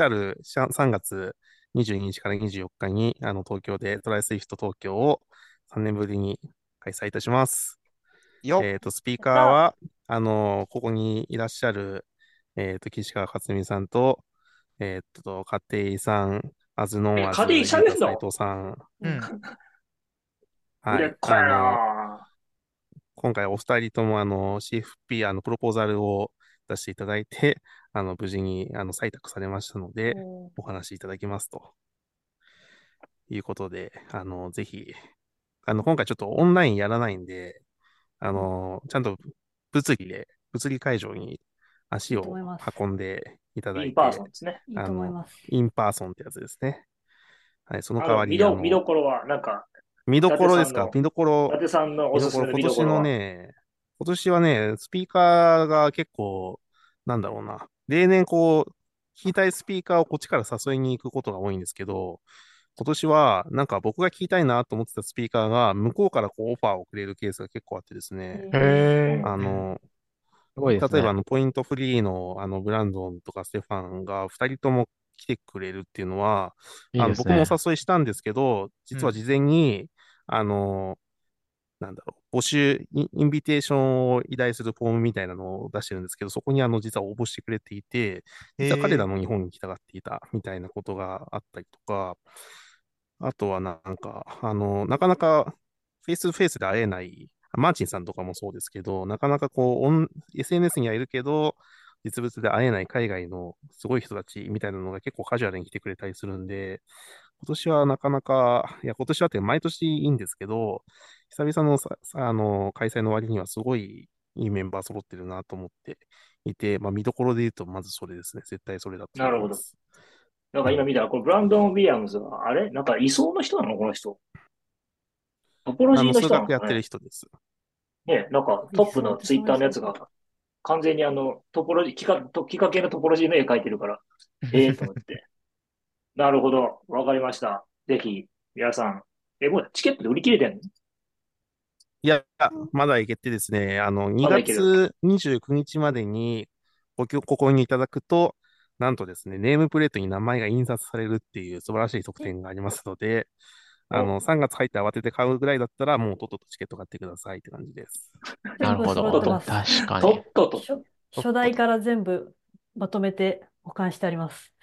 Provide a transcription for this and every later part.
来る3月22日から24日に、あの、東京で try! Swift 東京を3年ぶりに開催いたします。よえっ、と、スピーカーは、あの、ここにいらっしゃる、えっ、と、岸川克己さんと、えっ、と、家庭さん、 as known as、家庭さんです斉藤さん。うん。はい。あの、今回お二人とも、あの、CFP、あの、プロポーザルを出していただいて、あの、無事に、あの、採択されましたので、お話しいただきますと。いうことで、あの、ぜひ、あの、今回ちょっとオンラインやらないんで、あの、ちゃんと物理で、物理会場に足を運んでいただいて、 in-person ですね。あの、 in-person ってやつですね。はい、その代わりに。見どころは、なんか、見どころですか？見どころ。伊達さんのおすすめの見どころ。今年のね、今年はね、スピーカーが結構、なんだろうな。例年こう、聞きたいスピーカーをこっちから誘いに行くことが多いんですけど、今年は、なんか僕が聞きたいなと思ってたスピーカーが、向こうからこうオファーをくれるケースが結構あってですね。へあの、ね、例えばあの、ポイントフリーのあの、ブランドンとかステファンが二人とも来てくれるっていうのは、いいね、あの僕もお誘いしたんですけど、実は事前に、うん、あの、なんだろう、募集イ、インビテーションを依頼するフォームみたいなのを出してるんですけど、そこにあの、実は応募してくれていて、実は彼らの日本に来たがっていたみたいなことがあったりとか、あとはなんか、あの、なかなかフェイスフェイスで会えない、マーチンさんとかもそうですけど、なかなかこう、SNS にはいるけど、実物で会えない海外のすごい人たちみたいなのが結構カジュアルに来てくれたりするんで、今年はなかなか、いや、今年はって毎年いいんですけど、久々のさあの開催の割にはすごいいいメンバー揃ってるなと思っていて、まあ見どころで言うとまずそれですね。絶対それだと思います。なるほど。なんか今見たら、これブランドン・ウィリアムズは、あれ？なんか理想の人なのこの人。トポロジーの人なの、ね、数学やってる人です。ねなんかトップのツイッターのやつが、完全にあの、トポロジー、企画、企画系のトポロジーの絵描いてるから、ええと思って。なるほど。わかりました。ぜひ、皆さん。え、もうチケットで売り切れてんの？いや、まだいけてですね、あの、2月29日までにごご購入いただくと、なんとですね、ネームプレートに名前が印刷されるっていう素晴らしい特典がありますので、あの、3月入って慌てて買うぐらいだったら、もうとっととチケット買ってくださいって感じです。なるほど。確かに。とっとと。初代から全部まとめて保管してあります。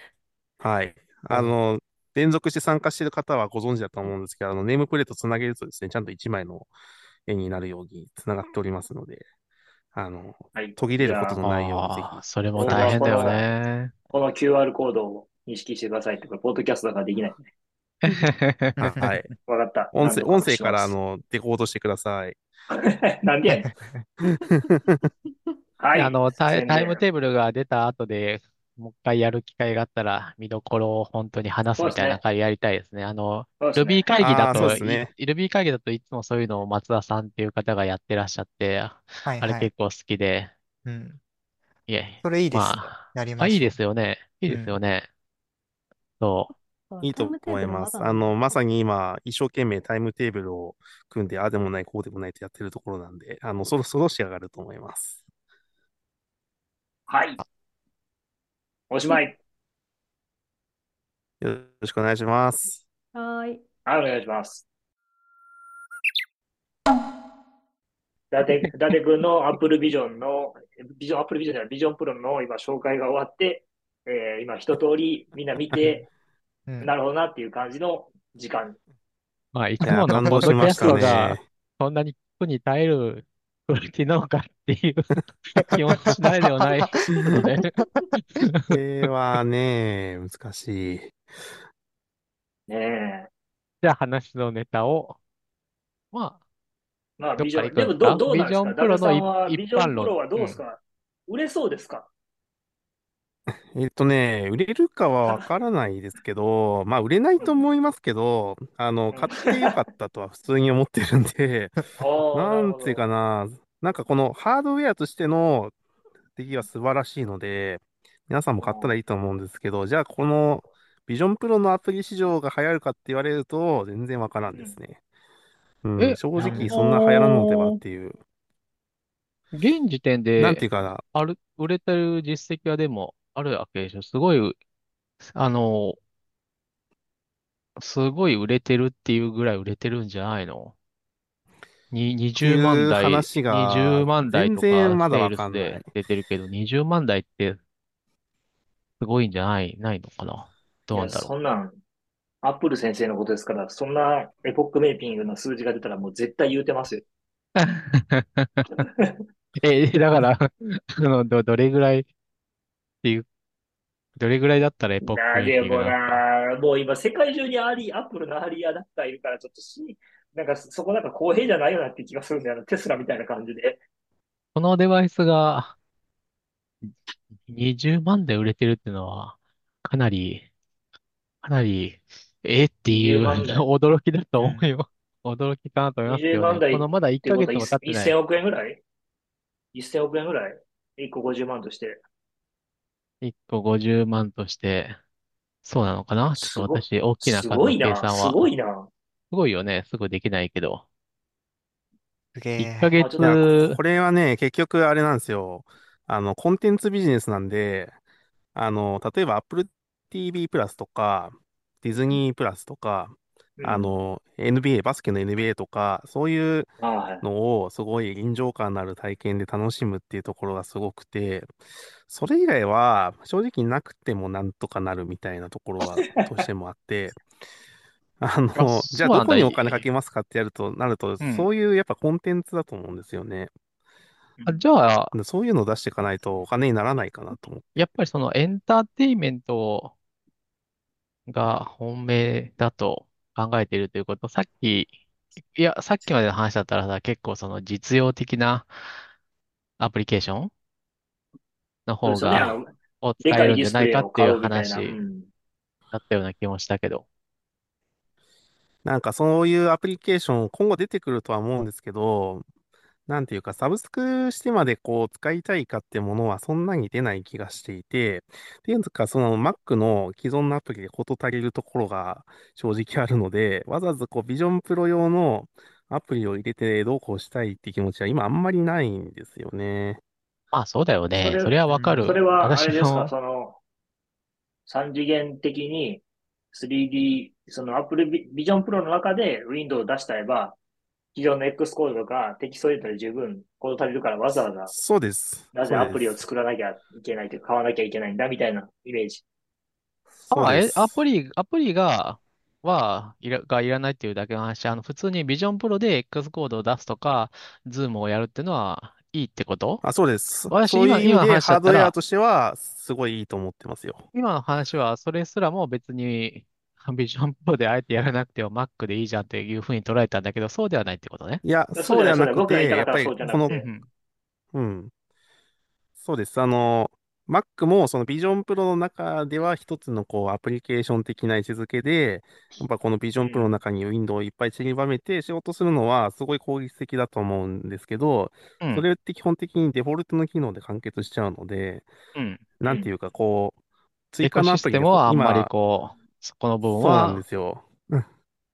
はい。あの、連続して参加している方はご存知だと思うんですけど、あの、ネームプレートつなげるとですね、ちゃんと1枚の絵になるようにつながっておりますので、あの、はい、途切れることのないようにぜひ。それも大変だよね。この QR コードを認識してくださいって、これ、ポッドキャストだからできないね。はい。わかった。音声、音声から、あの、デコードしてください。なんでやねん。はい。あのタイ、タイムテーブルが出た後で、もう一回やる機会があったら、見どころを本当に話すみたいな会やりたいですね。あの、ルビー会議だと、ね、ルビー会議だといつもそういうのを松田さんっていう方がやってらっしゃって、はいあれ結構好きで、うん。いえ、それいいですまあ、やりまあ、いいですよね。いいですよね。そう。いいと思います。あの、まさに今、一生懸命タイムテーブルを組んで、ああでもない、こうでもないとやってるところなんで、あの、そろそろ仕上がると思います。はい。おしまい。よろしくお願いします。はい。はい、お願いします。伊達、伊達君のアップルビジョンの、ビジョン、アップルビジョンじゃない、ビジョンプロの今紹介が終わって、えー、今一通りみんな見て、うん、なるほどなっていう感じの時間。まあ、いつものポッドキャストが、そんなに聞くに耐えるクオリテっていう 気もしないではないので。これはね、難しい。ねえ。じゃあ話のネタを、まあ、まあ、ビジョン、でもどどうなんですか？ビジョンプロの一般論。プロはどうですか、うん、売れそうですか？えっとね、売れるかはわ からないですけど、まあ、売れないと思いますけど、あの、買ってよかったとは普通に思ってるんで、なんていうかな、なんかこのハードウェアとしての出来は素晴らしいので、皆さんも買ったらいいと思うんですけど、じゃあこのビジョンプロのアプリ市場が流行るかって言われると、全然わからんですね。うん、正直そんな流行らんのではっていう。現時点で、なんていうかな。ある、売れてる実績はでもあるわけでしょ？すごいあの、すごい売れてるっていうぐらい売れてるんじゃないの？に、って20万いう台、話20が、万台全とか然まだセールスわかんない。で出てるけど、20万台ってすごいんじゃない、ないのかな？どいや、うなんだろそんなん、アップル先生のことですから、そんなエポックメイピングの数字が出たらもう絶対言うてますよ。う。え、だから、あの、ど、どれぐらいっていう、どれぐらいだったらエポックな、メイキングでもなもう今世界中にアリ、アップルのアリアダプターいるから、ちょっとし、なんかそこなんか公平じゃないよなって気がするんだよな。テスラみたいな感じで。このデバイスが20万で売れてるっていうのは、かなり、かなり、えってい20う万台。驚きだとうん。思うよ。驚きかなと思いますけ20どね。このまだ1てことはヶ月も経ってない。1000億円ぐらい ?1000 億円ぐらい ?1 個50万として。1個50万として、そうなのかな？ちょっとすご、私、大きなす数の計ごいな、すご算は、いな。すごいよね。すぐできないけど。すげ1え。ヶあ、ちょっと、いや、月、これはね、結局あれなんですよ。あの、コンテンツビジネスなんで、あの、例えば Apple TV プラスとか、ディズニープラスとか、うん。あの、NBA、バスケの NBA とか、そういうあ、はい。のをすごい臨場感のある体験で楽しむっていうところがすごくて、それ以外は正直なくてもなんとかなるみたいなところはどうしてもあって、ああ、の、じゃあどそうなんだ。こにお金かいけますかってやると、なると、うん。そういうやっぱコンテンツだと思うんですよね。あ、じゃあ、でそういうのを出していかないとお金にならないかなと思って。やっぱりそのエンターテインメントが本命だと考えているということ、さっき、いや、さっきまでの話だったらさ、結構その実用的なアプリケーションのそうですよね。あ方が、の、を使えでかいディるんじゃないスプレイを買かっていううみたいな。う話ん。だったような気もしたけど。なんかそういうアプリケーション今後出てくるとは思うんですけど、なんていうか、サブスクしてまでこう使いたいかってものはそんなに出ない気がしていて、っていうか、その Mac の既存のアプリで事足りるところが正直あるので、わざわざこう Vision Pro 用のアプリを入れてどうこうしたいって気持ちは今あんまりないんですよね。まあそうだよね。それ、それはわかる。はあれですか、その、三次元的に 3D、その Apple Vision Pro の中で Windows を出したいば、既存の X コードとかテキスト入れたら十分コード足りるからわざわざそうです。なぜアプリを。作らなきゃいけないというか買わなきゃいけないんだみたいなイメージ。そうあ、え、ア。プリ、アプリが、は、いら、がいらないっていうだけの話。あの、普通に Vision Pro で X コードを出すとか、Zoom をやるっていうのはいいってこと？あ、そうです。私、今、そういう意味今のでハードウェアとしてはすごいいいと思ってますよ。今の話は、それすらも別に、Vision Pro であえてやらなくても Mac でいいじゃんっていうふうに捉えたんだけど、そうではないってことね。いや、そうではなくて、やっぱりこの、うん。そうです。あの、Mac もその Vision Pro の中では一つのこうアプリケーション的な位置づけで、やっぱこのう Vision Pro のん。中に Windows をいっぱい散りばめて仕事するのはすごい効率的だと思うんですけど、うん。それって基本的にデフォルトの機能で完結しちゃうので、うん。うん。なんていうかこう、追エコシステ加のアプリでムはあんまりこう、そこの部分そうなんではすよ。うん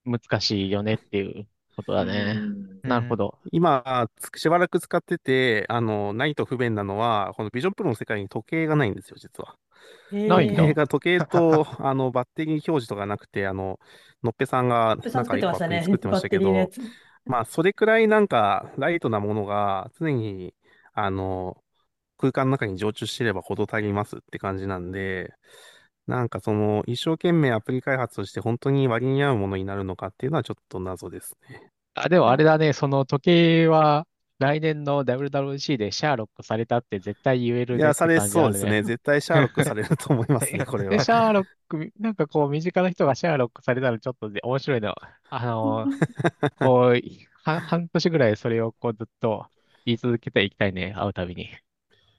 難しいよねっていうことうだね。ん。なるほど。今、つしばらく使ってて、あの、ないと不便なのは、この Vision Pro の世界に時計がないんですよ、実は。時ないんだ。計が、時計と、あの、バッテリー表示とかなくて、あの、のっぺさんが なんか作ってましたけど。まあ、それくらいなんか、ライトなものが常に、あの、空間の中に常駐してれば事足りますって感じなんで、なんかその、一生懸命アプリ開発として本当に割に合うものになるのかっていうのはちょっと謎ですね。あ、でもあなれだね、その時計は来年の WWC でシャーロックされたって絶対言えいや、るねってされ感じあるね。そうですね。絶対シャーロックされると思いますね、これで、は。シャーロック、なんかこう、身近な人がシャーロックされたらちょっとで面白いの。あの、こう、は半年ぐらいそれをこうずっと言い続けていきたいね、会うたびに。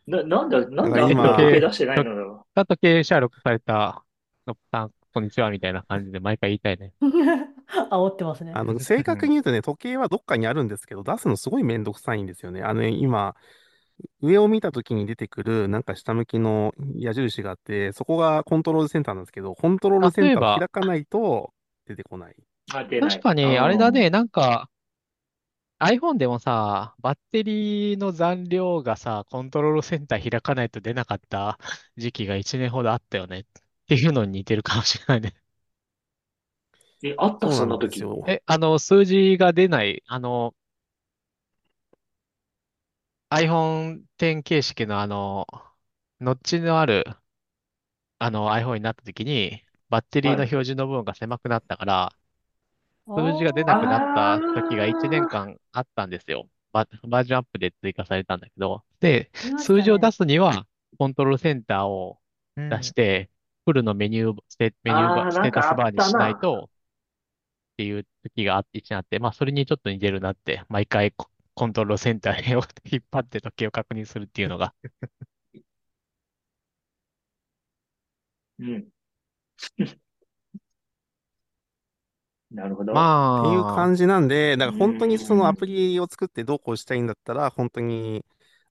な、なんで、なんでアップルは時計今、出してないとのよ。時計シャーロックされたのさん、こんにちはみたいな感じで毎回言いたいね。煽ってますね。あの、正確に言うとね、時計はどっかにあるんですけど、出すのすごいめんどくさいんですよね。あのね、今、上を見た時に出てくる、なんか下向きの矢印があって、そこがコントロールセンターなんですけど、コントロールセンターを開かないと出てこない。あ、出ない。う確かに、あれだん。ね、なんか、iPhone でもさ、バッテリーの残量がさ、コントロールセンター開かないと出なかった 時期が1年ほどあったよね。っていうのに似てるかもしれないね。え、あったそんな時。え、あの、数字が出ない、あの、iPhone X 形式のあの、ノッチのある、あの iPhone になった時に、バッテリーの表示の部分が狭くなったから、数字が出なくなった時が1年間あったんですよ。バ、バージョンアップで追加されたんだけど、で、数字を出すには、コントロールセンターを出して、フルのメニュー、ステ、メニューバー、ステータスバーにしないと、っていう時があって、一年あって、まあ、それにちょっと似てるなって、毎回ココントロールセンターを引っ張って時計を確認するっていうのが。うん。なるほど。まあ。っていう感じなんで、だから本当にそのアプリを作ってどうこうしたいんだったら、本当に、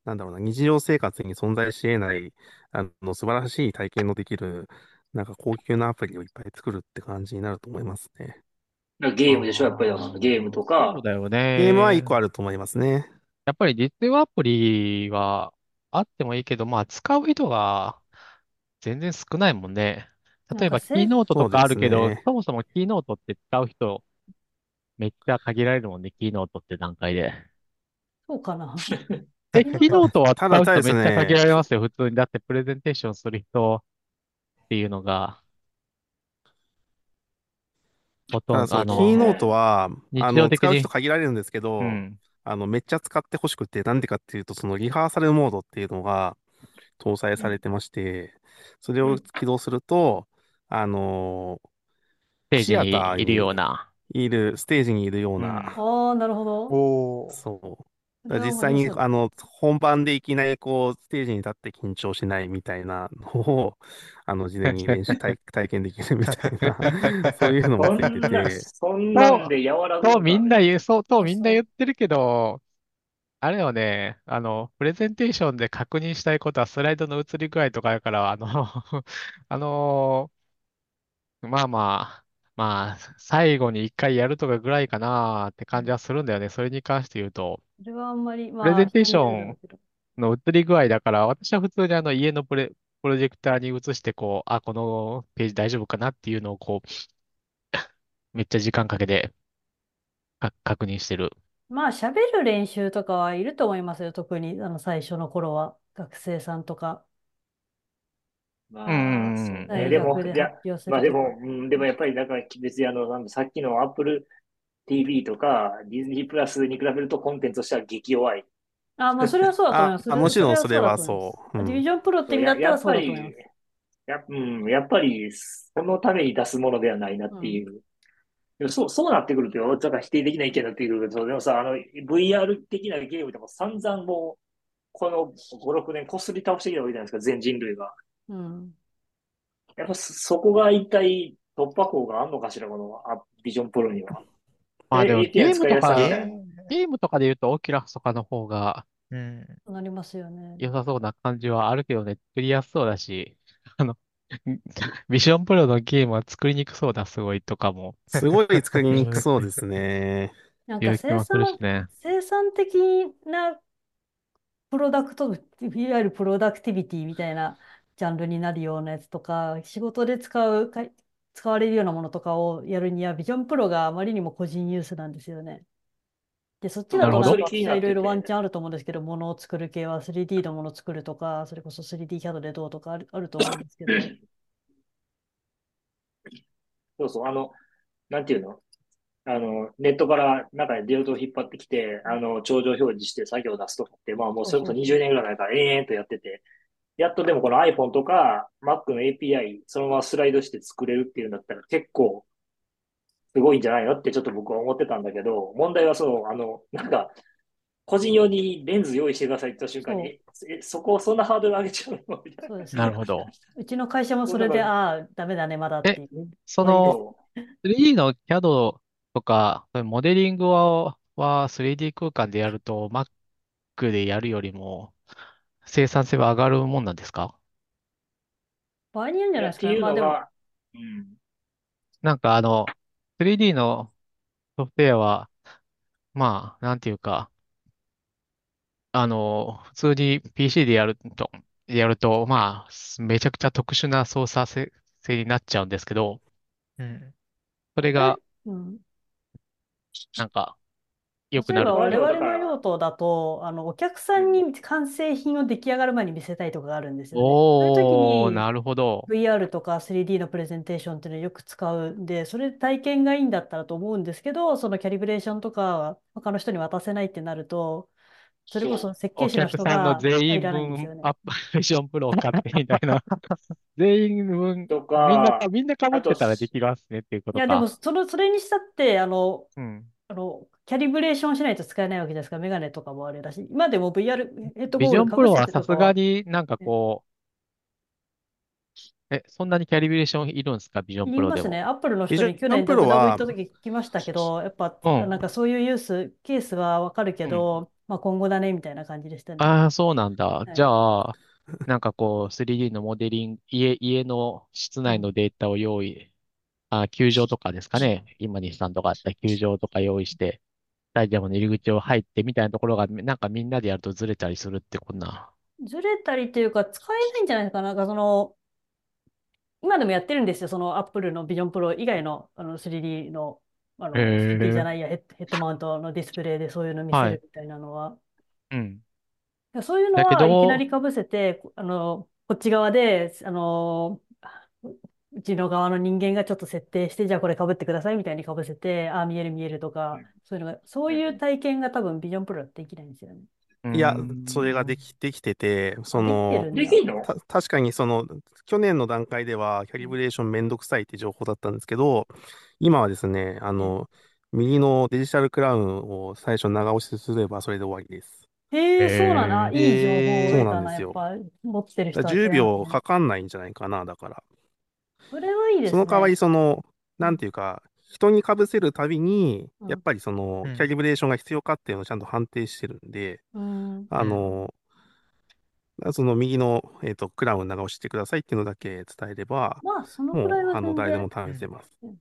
なんだろうな、日常生活に存在し得ない、あの、素晴らしい体験のできる、なんか高級なアプリをいっぱい作るって感じになると思いますね。ゲームでしょやっぱりゲームとか。そうだよね。ゲームは一個あると思いますね。やっぱり実用アプリはあってもいいけど、まあ使う人が全然少ないもんね。例えばキーノートとかあるけど、そね、そもそもキーノートって使う人めっちゃ限られるもんね、キーノートって段階で。そうかな。え、キーノートは使う人めっちゃ限られますよ、普通に。だってプレゼンテーションする人っていうのが、ほとんど、あの、キーノートは、あの、使う人限られるんですけど、うん、あの、めっちゃ使ってほしくて、なんでかっていうと、そのリハーサルモードっていうのが搭載されてまして、それを起動すると、あのー、ステージにいるような。いる、ステージにいるような。ああ、なるほど。そう。実際に、あの、本番でいきなりこう、ステージに立って緊張しないみたいなのを、あの、事前に練習体体験できるみたいな、そういうのもついてて。そんなんで柔らかとみんな言う、そう、とみんな言ってるけど、あれよね、あの、プレゼンテーションで確認したいことはスライドの映り具合とかやから、あの あのまあまあ、まあ、最後に一回やるとかぐらいかなって感じはするんだよね。それに関して言うと。それはあんまり、まあ、プレゼンテーションの映り具合だから、私は普通にあの家のプレ、プロジェクターに映して、こう、あ、このページ大丈夫かなっていうのをこう、めっちゃ時間かけて確認してる。まあ、喋る練習とかはいると思いますよ。特に、あの、最初の頃は。学生さんとか。まあ、そうね。でも、いや、まあでも、うん、でもやっぱり、なんか別にあの、なんさっきの Apple TV とか、ディズニープラスに比べるとコンテンツとしては激弱い。あ、まあそれはそうだと思います。あもちろんそれはそう。ディビジョンプロって意味だったらそうだと思います。やうん、やっぱり、そのために出すものではないなっていう。うん、そう、そうなってくるとよ、だから否定的な意見になってくるけど、でもさ、あの、VR 的なゲームでも散々もう、この5、6年こすり倒してきたわけじゃないですか、全人類が。うん。やっぱそこが一体突破口があるのかしら、このビジョンプロには。まあでもゲームとか、ゲームとかで言うとオキュラスとかの方が、うん。なりますよね。良さそうな感じはあるけどね、作りやすそうだし、あの、ビジョンプロのゲームは作りにくそうだ、すごいとかも。すごい作りにくそうですね。なんか生産、ね、生産的なプロダクト、いわゆるプロダクティビティみたいなジャンルになるようなやつとか、仕事で使う、使われるようなものとかをやるには、ビジョンプロがあまりにも個人ユースなんですよね。で、そっちだとなんかいろいろワンチャンあると思うんですけど、ものを作る系は 3D のものを作るとか、それこそ 3D キャドでどうとかあるあると思うんですけど。そうそう、あの、なんていうの？あの、ネットから中でデータを引っ張ってきて、あの、頂上表示して作業を出すとかって、まあもうそれこそ20年ぐらい前から延々とやってて、やっとでもこの iPhone とか Mac の API そのままスライドして作れるっていうんだったら結構すごいんじゃないのってちょっと僕は思ってたんだけど、問題はそう、あの、なんか、個人用にレンズ用意してくださいって言った瞬間に、え、そこをそんなハードル上げちゃうの？みたいな。なるほど。うちの会社もそれで、ああ、ダメだね、まだっていう。その、3D の CAD とか、モデリングは、は 3D 空間でやると、Mac でやるよりも、生産性は上がるもんなんですか？場合によるんじゃないですかね。まあでも、うん。なんかあの、3D のソフトウェアは、まあ、なんていうか、あの、普通に PC でやると、やると、まあ、めちゃくちゃ特殊な操作せ性になっちゃうんですけど、うん。それが、うん。なんか、良くなる。例えば我々の用途だと、あの、お客さんに完成品を出来上がる前に見せたいとかがあるんですよね。そういうおー、時になるほど。VR とか 3D のプレゼンテーションっていうのをよく使うんで、それで体験がいいんだったらと思うんですけど、そのキャリブレーションとか他の人に渡せないってなると、それこそ設計お士の客さんの人が全員入らないんですよね。分アップレションプロを買ってみたいな。全員分、とみんな、か、みんな被ってたらできますねっていうこいや、でも、とか。その、それにしたって、あの、うん。あの、キャリブレーションしないと使えないわけですから、メガネとかもあれだし、今でも VR ヘッドーグルかジョンプロはさすがは、になんかこう、え、そんなにキャリブレーションいるんですか？ビジョンプロでも。言いますね。アップルの人に去年デブラボ行った時聞きましたけど、やっぱ、うん。なんかそういうユース、ケースはわかるけうん。ど、まあ今後だね、みたいな感じでしたね。ああ、そうなんだ。じゃはい。あ、なんかこう、3D のモデリング、家、家の室うん。内のデータを用意、あ、球場とかですかね。今西さんとかあった球場とか用意して、スタジアムの入り口を入ってみたいなところが、なんかみんなでやるとずれたりするってこんな。ずれたりっていうか、使えないんじゃないかな。なんかその、今でもやってるんですよ。そのアップルのビジョンプロ以外の、あの 3D の、あへの 3D じゃえ。ないや、ヘッ、ヘッドマウントのディスプレイでそういうの見せはい。るみたいなのは。うん。いやそういうのだけはいきなりど、被せて、こあの、こっち側で、あの、うちの側の人間がちょっと設定して、じゃあこれ被ってくださいみたいに被せて、ああ、見える見えるとか、うんそういうのが、そういう体験が多分ビジョンプロできないんですよね。いや、それがでん。き、できてて、その、るんだ。できんの？た、確かにその、去年の段階ではキャリブレーションめんどくさいって情報だったんですけど、今はですね、あうんの、右のデジタルクラウンを最初長押しすればそれで終わりです。へえ、そうな。いい情報をそう得たな。なんですよ。やっぱ、持ってるだ人は10知らなかったね。秒かかんないんじゃないかな、だから。それはいいですその代わり、ね。その、うん。なんていうか、人に被せるたびに、うん。やっぱりその、うん。キャリブレーションが必要かっていうのをちゃんと判定してるんで、うん。あうん。の、その右の、えっと、クラウン長押してくださいっていうのだけ伝えれば、まあ、そのくらいもう、あの、は全誰でも然。試せます。うん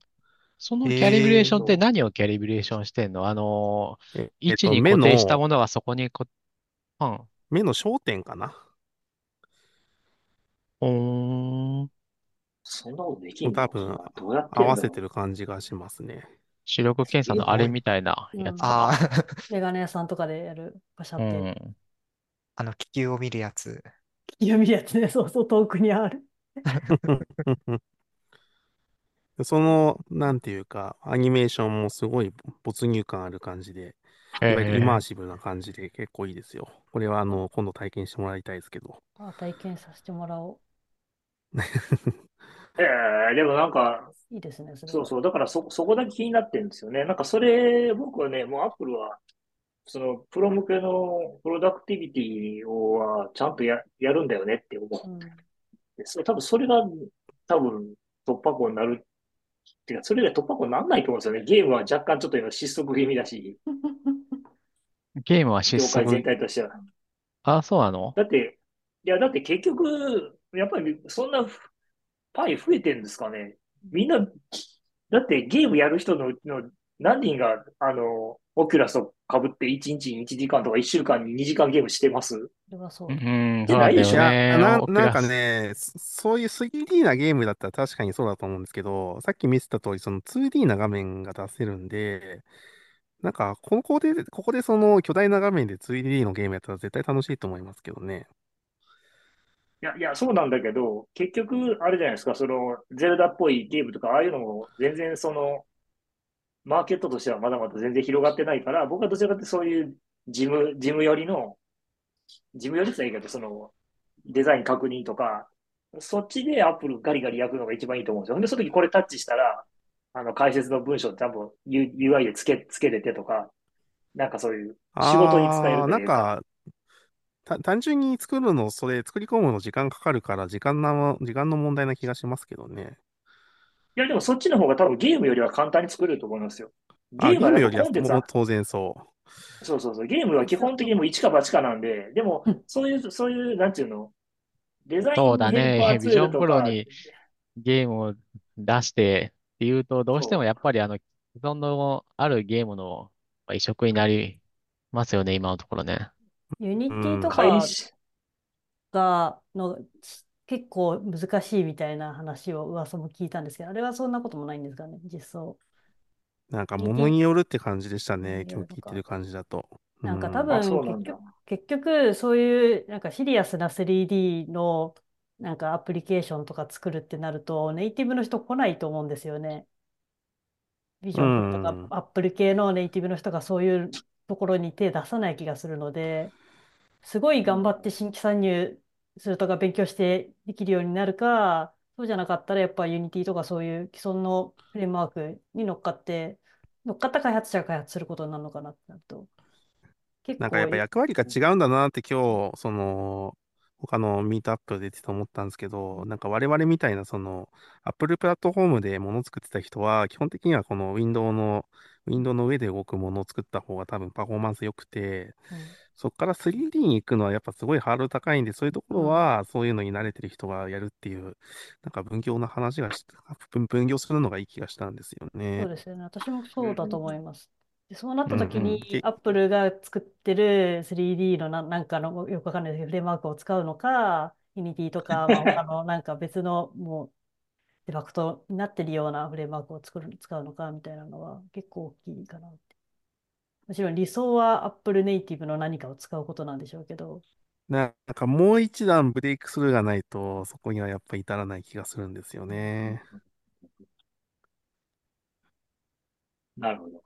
そのキャリブレーションって。何をキャリブレーションしてんの？あの、え、位えっと、目置に固定したの、ものがそこにこ、うん。目の焦点かなほーん。そんなことできんの？多分、どうやって合わせてる感じがしますね。視力検査のあれみたいなうん。やつか。ああ、メガネ屋さんとかでやる、パシャうって。ん。あの気球を見るやつ。読みるやつね。そうそう、遠くにある。その、なんていうか、アニメーションもすごい没入感ある感じで、いへわゆるイマーえ。シブな感じで結構いいですよ。これは、あの、今度体験してもらいたいですけど。あ、体験させてもらおえー、でもなんか、う。いいですね、そ。そうそう。だからそ、そこだけ気になってるんですよね。なんかそれ、僕はね、もうアップルは、その、プロ向けのプロダクティビティをは、ちゃんとや、やるんだよねって思うんうん。です。多分それが、多分突破口になる。っていうか、それで突破口にならないと思うんですよね。ゲームは若干ちょっと今失速気味だし、ゲームは失業界全速。体としては。あ、そうなの？だって、いや、だって結局、やっぱりそんなパイ増えてるんですかね。みんな、だってゲームやる人のうちの何人が、あの、オキュラスを被って1日に1時間とか1週間に2時間ゲームしてます？それはそう。ん、でそうないでしょいや、ね。な、なんか。ね、そそういう 3D なゲームだったら確かにそうだと思うんですけど、さっき見せた通り、その 2D な画面が出せるんで、なんか、ここで、ここでその巨大な画面で 2D のゲームやったら絶対楽しいと思いますけどね。いや、いや、そうなんだけど、結局、あれじゃないですか、その、ゼルダっぽいゲームとか、ああいうのも全然その、マーケットとしてはまだまだ全然広がってないから、僕はどちらかというとそういう事務、事務寄りの、事務寄りって言ったらいいけど、その、デザイン確認とか、そっちでアップルガリガリ焼くのが一番いいと思うんですよ。で、その時これタッチしたら、あの、解説の文章ちゃんと UI でつけ、つけれてとか、なんかそういう仕事に使える、なんか、単純に作るの、それ作り込むの時間かかるから、時間な、時間の問題な気がしますけどね。いや、でもそっちの方が多分ゲームよりは簡単に作れると思いますよ。あ、ゲームよりはぱコンテンツは、もう当然そそうそうそう、ゲームは基本的にもう一か八かなんで、でもうん、そういう、そういう、なんていうの、デザイそうンヘルパだね。 Vision Pro にゲームを出してっていうと、どうしてもそやっぱりあの、既存のあるゲームの移植になりますよね、今のところね。 Unity とかが、の、結構難しいみたいな話を噂も聞いたんですけど、あれはそんなこともないんですかね、実装。なんか、ものによるって感じでしたね、今日聞いてる感じだと。なんか多分結局、結局そういうなんかシリアスな 3D のなんかアプリケーションとか作るってなるとネイティブの人来ないと思うんですよね。ビジョンとかアップル系のネイティブの人がそういうところに手出さない気がするので、すごい頑張って新規参入するとか勉強してできるようになるか、そうじゃなかったらやっぱ Unity とかそういう既存のフレームワークに乗っかって、乗っかった開発者が開発することになるのかなってなると。結なんかやっぱ役割が違うんだなって今日、その、他のミートアップで出てて思ったんですけど、なんか我々みたいなその、Apple プラットフォームでもの作ってた人は、基本的にはこの Windows の、Windows の上で動くものを作った方が多分パフォーマンス良くて、うん、そこから 3D に行くのはやっぱすごいハードル高いんで、そういうところはそういうのに慣れてる人がやるっていう、なんか分業の話がし、分業するのがいい気がしたんですよね。そうですよね。私もそうだと思います。でそうなった時に、アップルが作ってる 3D のななんかのよくわかんないですけど、フレームワークを使うのか、 Unity とか、まあ、他のなんか別のもうデファクトになってるようなフレームワークを作る使うのかみたいなのは結構大きいかなって。もちろん理想は Apple ネイティブの何かを使うことなんでしょうけど。なんかもう一段ブレイクスルーがないと、そこにはやっぱ至らない気がするんですよね。なるほど。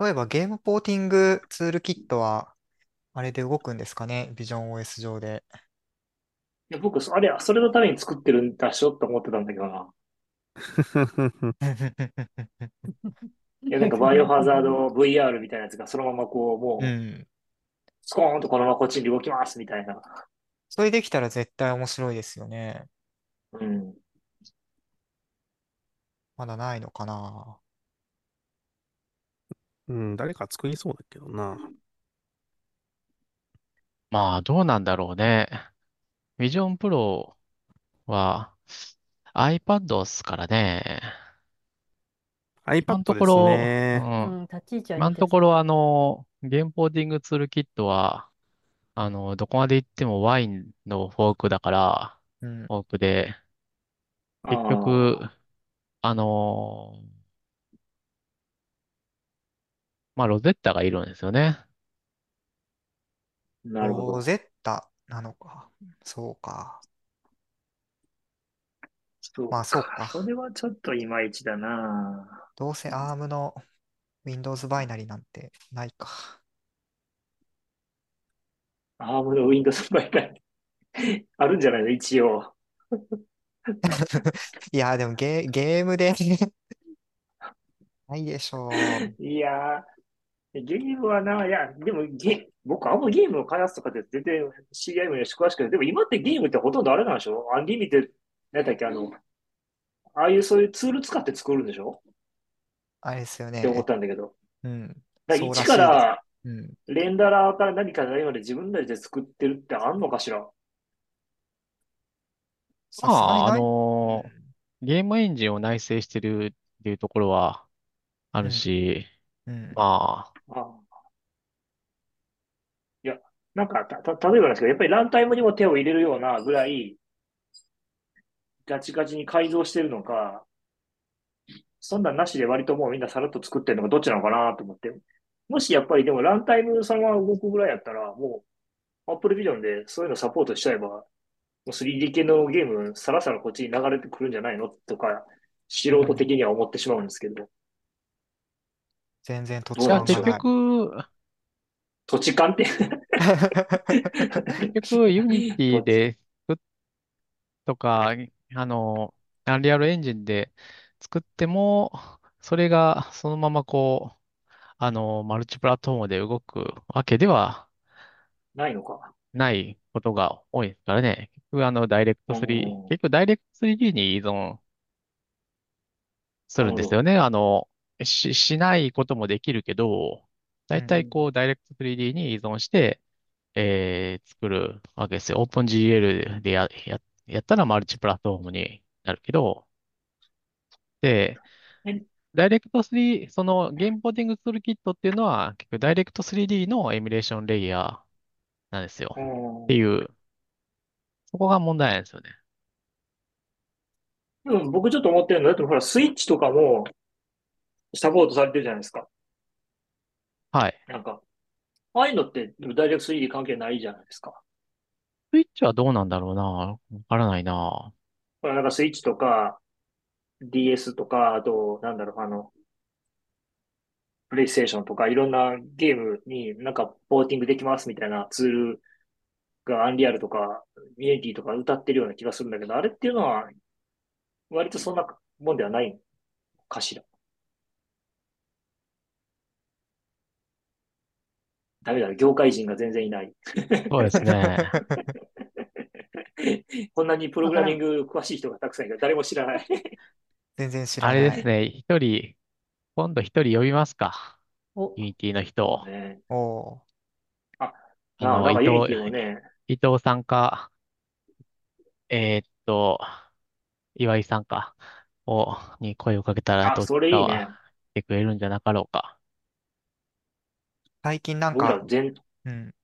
例えばゲームポーティングツールキットは、あれで動くんですかね？ビジョン OS 上で。いや、僕、あれ、それのために作ってるんだしょって思ってたんだけどな。いや、なんかバイオハザード VR みたいなやつがそのままこう、もう、スコーンとこのままこっちに動きますみたいな。それできたら絶対面白いですよね。うん。まだないのかな。うん、誰か作りそうだけどな。まあ、どうなんだろうね。Vision Pro は iPad っすからね。今のところ、ね。うん、今のところ、あの、ゲームポーティングツールキットは、あの、どこまで行ってもワインのフォークだから、うん、フォークで、結局、あのまあ、 Rosetta がいるんですよね。なるほど。 Rosetta なのか。そうか。そうまあ、そうか。それはちょっといまいちだな。どうせ ARM の Windows バイナリなんてないか。ARM の Windows バイナリあるんじゃないの？一応。いや、でもゲ、ゲームで ないでしょう。いやゲームはな、いや、でもゲ、僕あんまゲームを開発とかで全然 CIM よし詳しくない。でも今ってゲームってほとんどあれなんでしょ？ Unlimited、なんだっけ、あの、ああいうそういうツール使って作るんでしょ？あれですよね。って思ったんだけど。うん。だから一から、レンダラーから何から何まで自分たちで作ってるってあんのかしら？まあ、あのー、ゲームエンジンを内製してるっていうところはあるし、うん、まあ。あいや、なんか、た、た、例えばですけど、やっぱりランタイムにも手を入れるようなぐらい、ガチガチに改造してるのか、そんなんなしで割ともうみんなさらっと作ってるのかどっちなのかなと思って。もしやっぱりでもランタイムそのまま動くぐらいやったら、もう Apple Vision でそういうのサポートしちゃえば、もう 3D 系のゲームさらさらこっちに流れてくるんじゃないのとか、素人的には思ってしまうんですけど。全然土地勘結局、土地勘って？結局、 Unityでとか、あの、 Unreal Engine で作っても、それがそのままこう、あの、マルチプラットフォームで動くわけではないのか。ないことが多いですからね。結局、あの、 Direct3、結局、ダイレクト 3D に依存するんですよね。あの、し、しないこともできるけど、大体こう、ダイレクト 3D に依存して、えー、作るわけですよ。OpenGL でや、や、やったらマルチプラットフォームになるけど、で、ダイレクト3、そのゲームポーティングツールキットっていうのは、結局ダイレクト 3D のエミュレーションレイヤーなんですよ。っていう、そこが問題なんですよね。でも僕ちょっと思ってるのだってほら、スイッチとかもサポートされてるじゃないですか。はい。なんか、ああいうのってダイレクト 3D 関係ないじゃないですか。スイッチはどうなんだろうな。わからないな。ほら、なんかスイッチとか DS とか、あと、なんだろう、あの、プレイステーションとかいろんなゲームになんかポーティングできますみたいなツールがアンリアルとかミエティとか歌ってるような気がするんだけど、あれっていうのは割とそんなもんではないかしら。ダメだ、業界人が全然いない。そうですね。こんなにプログラミング詳しい人がたくさんいる誰も知らない。全然知らない。あれですね、一人、今度一人呼びますか。 Unity の人を。ね、おあ、あの、伊藤、ね、伊藤さんか、えー、っと、岩井さんか、を、に声をかけたら、どっちかは来てくれるんじゃなかろうか。最近なんか、うん。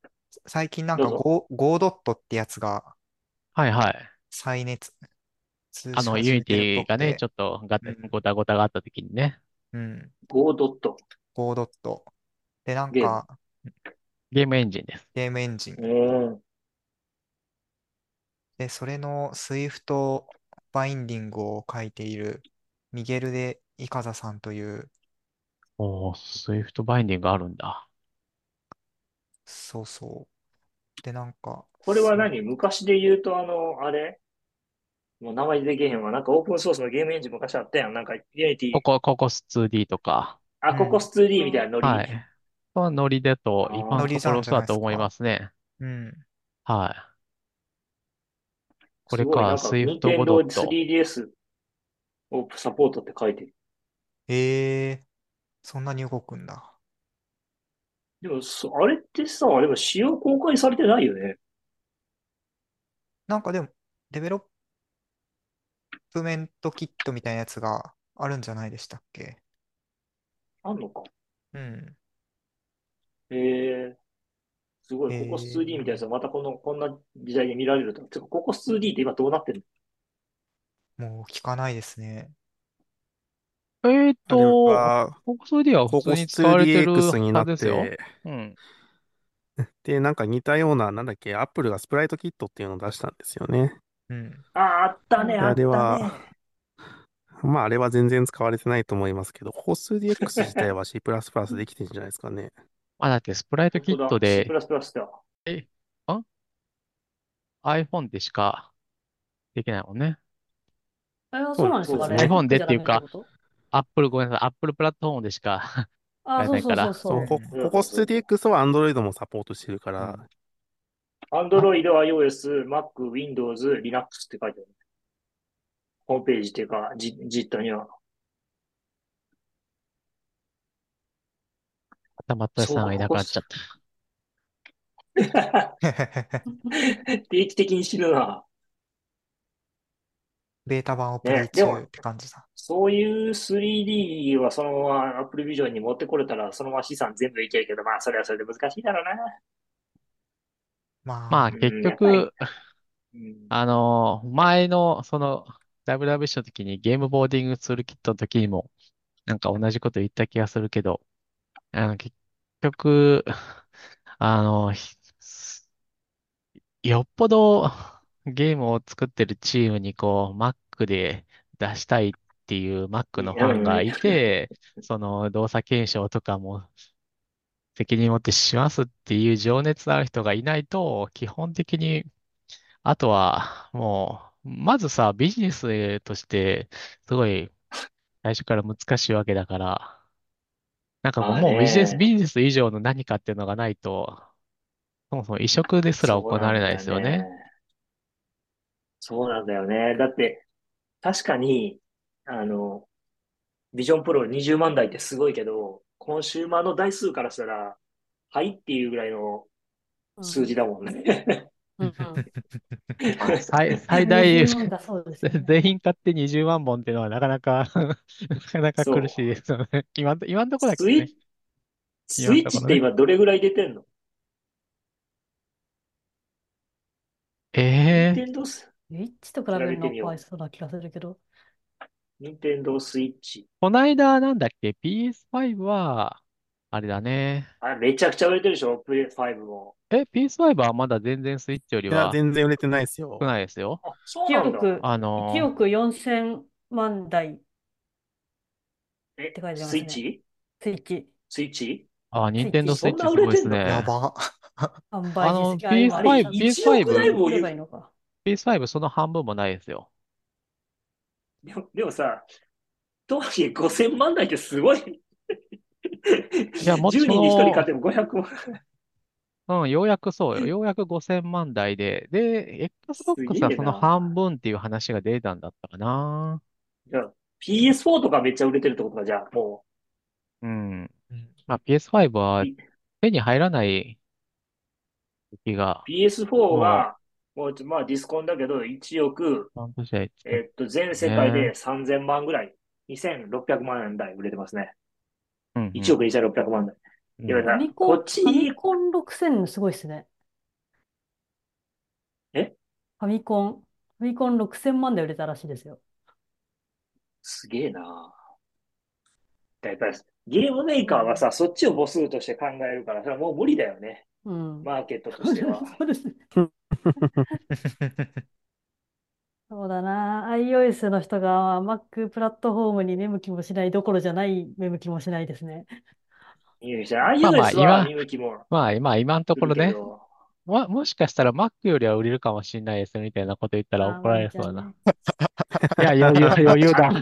最近なんかゴー、 Godot ってやつがはいはい。再熱、あの、 Unity がね、ちょっとガタ、ごたごたがあった時にね。うん。 Godot。Godot。で、なんか、ゲームエンジンです。ゲームエンジン。で、それの Swift バインディングを書いているミゲル・デ・イカザさんという、おー、 Swift バインディングあるんだ。そうそう。で、なんか、これは何？昔で言うと、あの、あれ？もう名前出てけへんわ。なんかオープンソースのゲームエンジン昔あったやん。なんか、 Unity。ここ、 Cocos 2D とか。あ、ココス 2D みたいなノリ？はい。そのノリでと、今のところそうだと思いますね。うん。はい。これか、 Swift Godot。3DS をサポートって書いてる。ええー、そんなに動くんだ。でも、あれってさ、でも仕様公開されてないよね。なんかでも、デベロップメントキットみたいなやつがあるんじゃないでしたっけ？あんのか？うん。ええすごい、ココス 2D みたいなやつはまたこの、こんな時代に見られると。てか、ココス 2D って今どうなってる？のもう聞かないですね。えーと、ココス 2D は普通に使われてるはずですよ。うん。で、なんか似たような、なんだっけ、アップルがスプライトキットっていうのを出したんですよね。うん。ああ、あったね、あったね。あれは、まあ、あれは全然使われてないと思いますけど、ココス 2DX 自体は C++ できてるんじゃないですかね。あ、だってスプライトキットで、プラスプラスだ。え、あ ?iPhone でしかできないもんね。え、そうなんですかね。iPhone でっていうか、Apple、ごめんなさい、Apple プラットフォームでしかあ、そうそうそうそう。こここ 3DX は Android もサポートしてるから。Android、iOS、Mac、Windows、Linux って書いてある。ホームページっていうか、じ、実態には。まったさんがいなくなっちゃった。定期的に死ぬな。ベータ版をプレイ中って感じだ。そういう 3D はそのまま Apple Vision に持ってこれたら、そのまま資産全部いけるけど、まあ、それはそれで難しいだろうな。まあ、まあ、結局、うん、あの、前の、その、WWC の時にゲームボーディングツールキットの時にも、なんか同じこと言った気がするけど、あの、結局、あの、よっぽどゲームを作ってるチームにこう、Mac で出したいっていう Mac のファンがいて、その動作検証とかも責任持ってしますっていう情熱のある人がいないと、基本的に、あとはもう、まずさ、ビジネスとして、すごい最初から難しいわけだから、なんかもうビジネス、ビジネス以上の何かっていうのがないと、そもそも移植ですら行われないですよね。そうなんだよね。だって、確かに、あの、ビジョンプロ20万台ってすごいけど、コンシューマーの台数からしたら、はいっていうぐらいの数字だもんね。最、最大、全員買って20万本っていうのはなかなか なかなか苦しいですよね。今、今んとこだけね。スイスイッチ、スイッチって今どれぐらい出てんの？ええース、スイッチと比べるのかわいそうな気がするけど。ニンテンドースイッチ。こないだなんだっけ ?PS5 は、あれだね。あれ、めちゃくちゃ売れてるでしょ？プレイ5も。え、PS5 はまだ全然スイッチよりいや、は全然売れてないですよ少。ないですよ。あ、そう1なんだ。億、あの1億4000万台っえて書いてますねスイッチ？スイッチスイッチ？あ、ニンテンドースイッチすそんな売れてんの？ごいですね。やば。販売あの実績あ PS5 今1億台も売売れればいいのか。PS5 その半分もないですよ。でもでもさ、とはいえ5000万台ってすごい。いやもっと10人に1人買っても500万。うん、ようやくそうよ。ようやく5000万台で、で、Xbox はその半分っていう話が出たんだったかな。じゃあ PS4 とかめっちゃ売れてるってことか、じゃあ、もうん。うんまあ PS5 はい手に入らない時がう。PS4 は、もう、まあディスコンだけど、1億、えっと、全世界で3000万ぐらい、2600万台売れてますね。うんうん1億2600万台。うんいやファミコン、こっちファミコン6000すごいっすね。え？ファミコン、ファミコン6000万で売れたらしいですよ。すげえなやっぱり、ゲームメーカーはさ、そっちを母数として考えるから、それはもう無理だよね。うん。マーケットとしては。そうですね。そうだな。iOS の人が Mac プラットフォームに見向きもしないどころじゃない見向きもしないですね。まあまあ iOS は今見向きもまあ、今、今のところね、ま、もしかしたら Mac よりは売れるかもしれないですよみたいなこと言ったら怒られそうだな。いや、余裕、余裕だ。も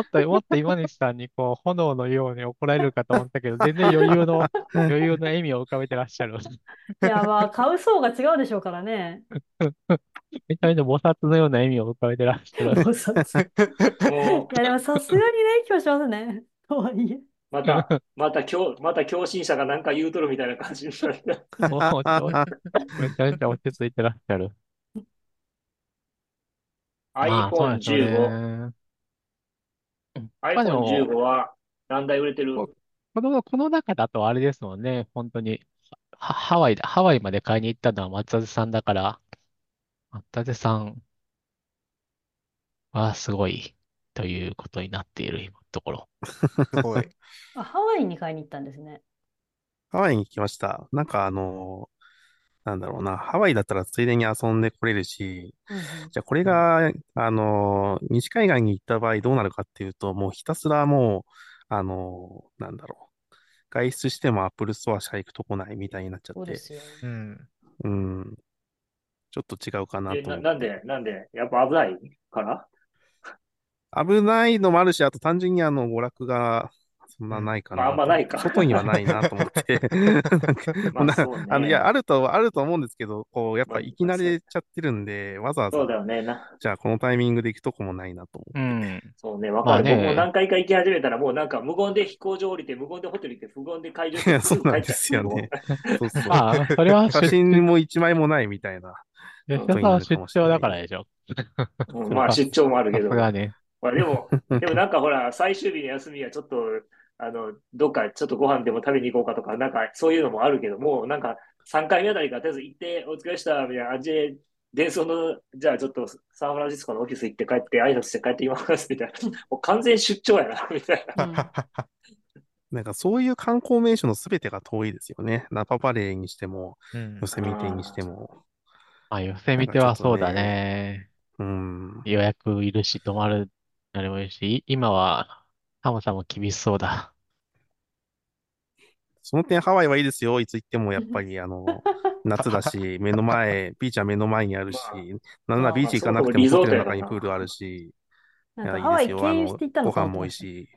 っと、もっと今西さんにこう、炎のように怒られるかと思ったけど、全然余裕の、余裕の笑みを浮かべてらっしゃる。いや、まあ、買う層が違うでしょうからね。めちゃめちゃ菩薩のような笑みを浮かべてらっしゃる。もうさいや、でもさすがにね、影響しますね。とはいえ。また、また、強また共振者がなんか言うとるみたいな感じになる。もうめちゃめちゃ落ち着いてらっしゃる。まあ、そうですよ iPhone15。ね。まあでも iPhone15 は何台売れてる？ここの、この中だとあれですもんね。本当に。はハワイだ。ハワイまで買いに行ったのは松田さんだから、松田さんはすごいということになっている今のところ。すごい。あ、ハワイに買いに行ったんですね。ハワイに来ました。なんかあの、なんだろうな、ハワイだったらついでに遊んでこれるし、うんうんじゃあこれが、あの、西海岸に行った場合どうなるかっていうと、もうひたすらもう、あの、なんだろう。外出しても Apple Store しか行くとこないみたいになっちゃって、そうですよ。うん。うん。ちょっと違うかなえな、と思って。なんで、なんで、やっぱ危ないから？危ないのもあるし、あと単純にあの、娯楽がそんなないかまあなと。あんまないか外にはないなと思って。なんかねあの、いや、あると、あると思うんですけど、こう、やっまあぱ行き慣れちゃってるんで、わざわざ、そうだよね。な、じゃあこのタイミングで行くとこもないなと思って。うん。そうね、わかる。まあね僕も何回か行き始めたら、もうなんか無言で飛行場降りて、無言でホテル行って、無言で会場いや、行って、そうなんですよね。そうそう。まあ、それは写出真も一枚もないみたいな。吉田さんは出張だからでしょ。うんまあ出張もあるさけど。ね。まあでも、でもなんかほら、最終日の休みはちょっと、あの、どっかちょっとご飯でも食べに行こうかとか、なんかそういうのもあるけども、なんか3回目あたりからとりあえず行って、お疲れした、みたいな感じで、伝送の、じゃあちょっとサンフランシスコのオフィス行って帰って挨拶して帰ってきます、みたいな。もう完全出張やな、みたいな。うんなんかそういう観光名所のすべてが遠いですよね。ナパバレーにしても、うんヨセミテにしても。まあ、寄せ見てはそうだね。うん。予約いるし、泊まる、あれもいるし、い今は、ハムさんも厳しそうだ。その点ハワイはいいですよ。いつ行ってもやっぱり あの、夏だし、目の前、ビーチは目の前にあるし、なんならビーチ行かなくてもホテルの中にプールあるし、いや、いいですよ。あ経由して行ったの、のご飯も美味しい。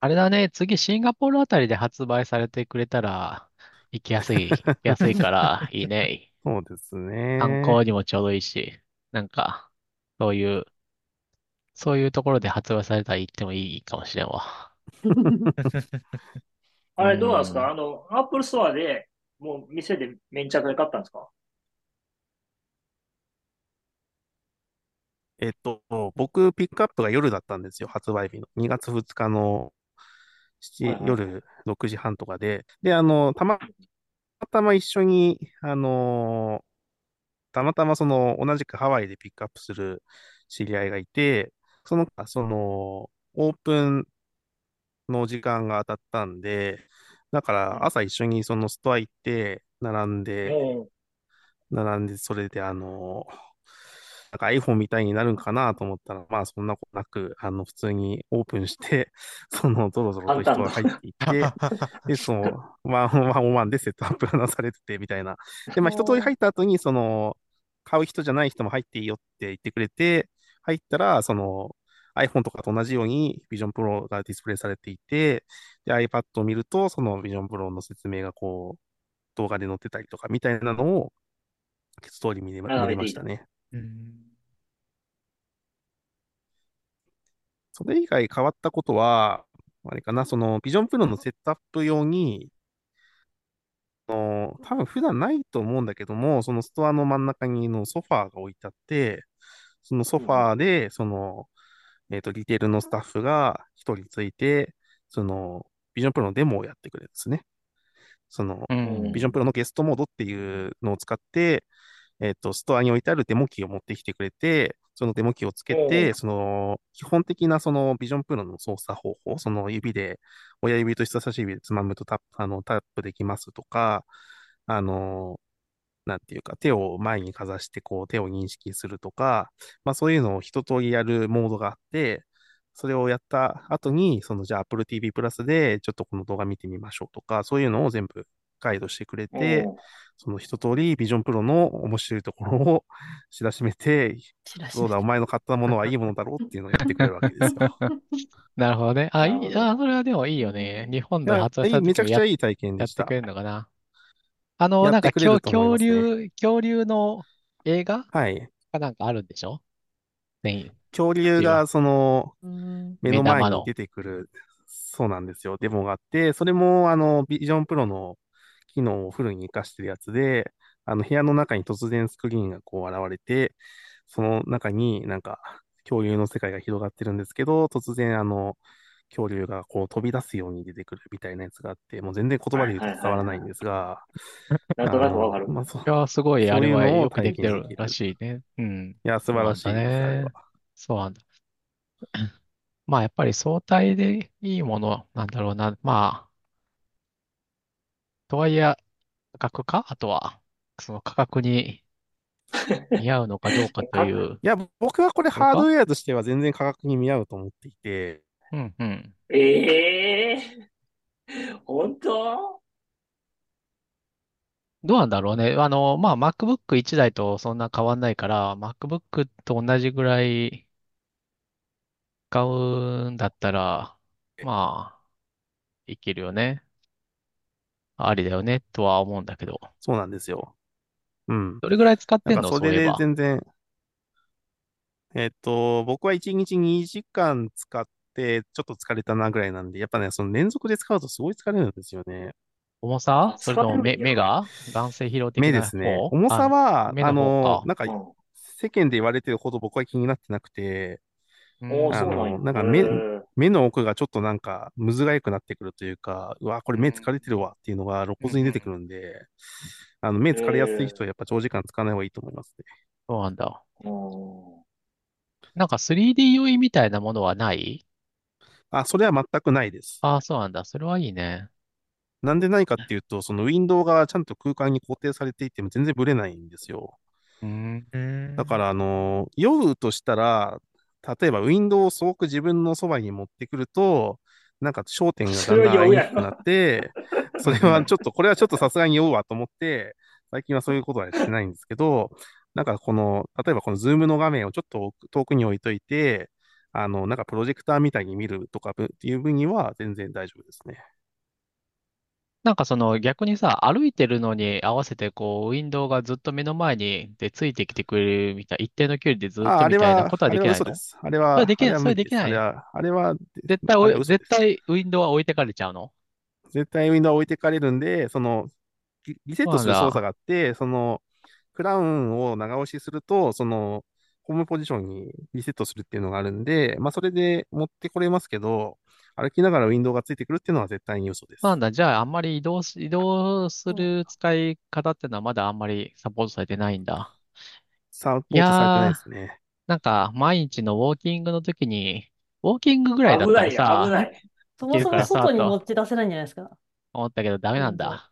あれだね、次シンガポールあたりで発売されてくれたら、行きやすい、行きやすいから、いいね。そうですね。観光にもちょうどいいし、なんか、そういう、そういうところで発売されたら行ってもいいかもしれんわ。あれどうなんですうんかあの、 Apple Store でもう店で粘着で買ったんですか？えっと、僕、ピックアップが夜だったんですよ。発売日の。2月2日の7はいはい夜6時半とかで。で、あの、たまたま一緒に、あのたまたまその同じくハワイでピックアップする知り合いがいて、その、その、オープンの時間が当たったんで、だから朝一緒にそのストア行って、並んで、並んで、それであの、なんか iPhone みたいになるんかなと思ったら、まあそんなことなく、あの、普通にオープンして、その、ぞろぞろと人が入っていって、で、その、ワンワンワンでセットアップがなされてて、みたいな。で、まあ一通り入った後に、その、買う人じゃない人も入っていいよって言ってくれて、入ったら、その、iPhone とかと同じように Vision Pro がディスプレイされていて、で、iPad を見ると、その Vision Pro の説明がこう、動画で載ってたりとか、みたいなのを、ストーリー見れ見れましたね。それ以外変わったことは、あれかな、その、ビジョンプロのセットアップ用に、の多分普段ないと思うんだけども、そのストアの真ん中にのソファーが置いてあって、そのソファーで、その、えっ、ー、と、リテールのスタッフが一人ついて、その、 Vision Pro のデモをやってくれるんですね。その、 Vision Pro のゲストモードっていうのを使って、えっ、ー、と、ストアに置いてあるデモ機を持ってきてくれて、そのデモ機をつけて、その、基本的なその Vision Pro の操作方法、その指で、親指と人差し指でつまむとタップ、あの、タップできますとか、あの、なんていうか、手を前にかざして、こう、手を認識するとか、まあそういうのを一通りやるモードがあって、それをやった後に、その、じゃあ Apple TV プラスで、ちょっとこの動画見てみましょうとか、そういうのを全部ガイドしてくれて、その一通りビジョンプロの面白いところを知らしめて、そうだ、お前の買ったものはいいものだろうっていうのをやってくれるわけですよ。なるほどね。あ、いい、あ、それはでもいいよね。日本で発売した時めちゃくちゃいい体験でした。やってくれるのかな。あの、なんか恐、恐竜、恐竜の映画はい。かなんかあるんでしょ？恐竜がその、目の前に出てくる、そうなんですよ、デモがあって、それもあの、ビジョンプロの機能をフルに活かしてるやつで、あの、部屋の中に突然スクリーンがこう現れて、その中になんか恐竜の世界が広がってるんですけど、突然あの、恐竜がこう飛び出すように出てくるみたいなやつがあって、もう全然言葉で言うと伝わらないんですが。なんとなくわかる。まあ、いや、すごい、あれはよくできてるらしいね。うん。いや、素晴らしいね。そうなんだ。まあ、やっぱり相対でいいものなんだろうな。まあ、とはいえ、価格か？あとは、その価格に 見合うのかどうかという。いや、僕はこれハードウェアとしては全然価格に見合うと思っていて、うんうん。ええー、本当？どうなんだろうね。あの、まあ、MacBook 1台とそんな変わんないから、MacBook と同じぐらい買うんだったら、まあ、いけるよね。ありだよね、とは思うんだけど。そうなんですよ。うん。どれぐらい使ってんの？それで全然、えっと、僕は1日2時間使っ、ちょっと疲れたなぐらいなんで、やっぱね、その連続で使うとすごい疲れるんですよね。重さ？それとも目目が？眼性疲労的な目ですね。重さは、あの、なんか、世間で言われてるほど僕は気になってなくて、あの、なんか目、目の奥がちょっとなんか、むずがゆくなってくるというか、うわ、これ目疲れてるわっていうのが露骨に出てくるんで、あの、目疲れやすい人はやっぱ長時間使わない方がいいと思いますね。そうなんだ。なんか 3D 酔いみたいなものはない？あ、それは全くないです。ああ、そうなんだ。それはいいね。なんでないかっていうと、そのウィンドウがちゃんと空間に固定されていても全然ブレないんですよ。うん。だから、あの、酔うとしたら、例えばウィンドウをすごく自分のそばに持ってくると、なんか焦点がだんだん合いにくくなって、それはちょっと、これはちょっとさすがに酔うわと思って、最近はそういうことはしてないんですけど、なんかこの、例えばこのズームの画面をちょっと遠くに置いといて、あの、なんかプロジェクターみたいに見るとかっていう分には全然大丈夫ですね。なんかその逆にさ、歩いてるのに合わせてこう、ウィンドウがずっと目の前にでついてきてくれるみたい、一定の距離でずっとみたいなことはできないの？あれは、それできない、それできない？あれは、絶対、絶対ウィンドウは置いてかれちゃうの？絶対ウィンドウは置いてかれるんで、その、リセットする操作があって、その、クラウンを長押しすると、その、ホームポジションにリセットするっていうのがあるんで、まあ、それで持ってこれますけど、歩きながらウィンドウがついてくるっていうのは絶対に嘘です。なんだ、じゃあ、あんまり移動移動する使い方っていうのはまだあんまりサポートされてないんだ。サポートされてないですね。なんか、毎日のウォーキングの時に、ウォーキングぐらいだったらさ、危ない、危ない。そもそも外に持ち出せないんじゃないですか？思ったけどダメなんだ。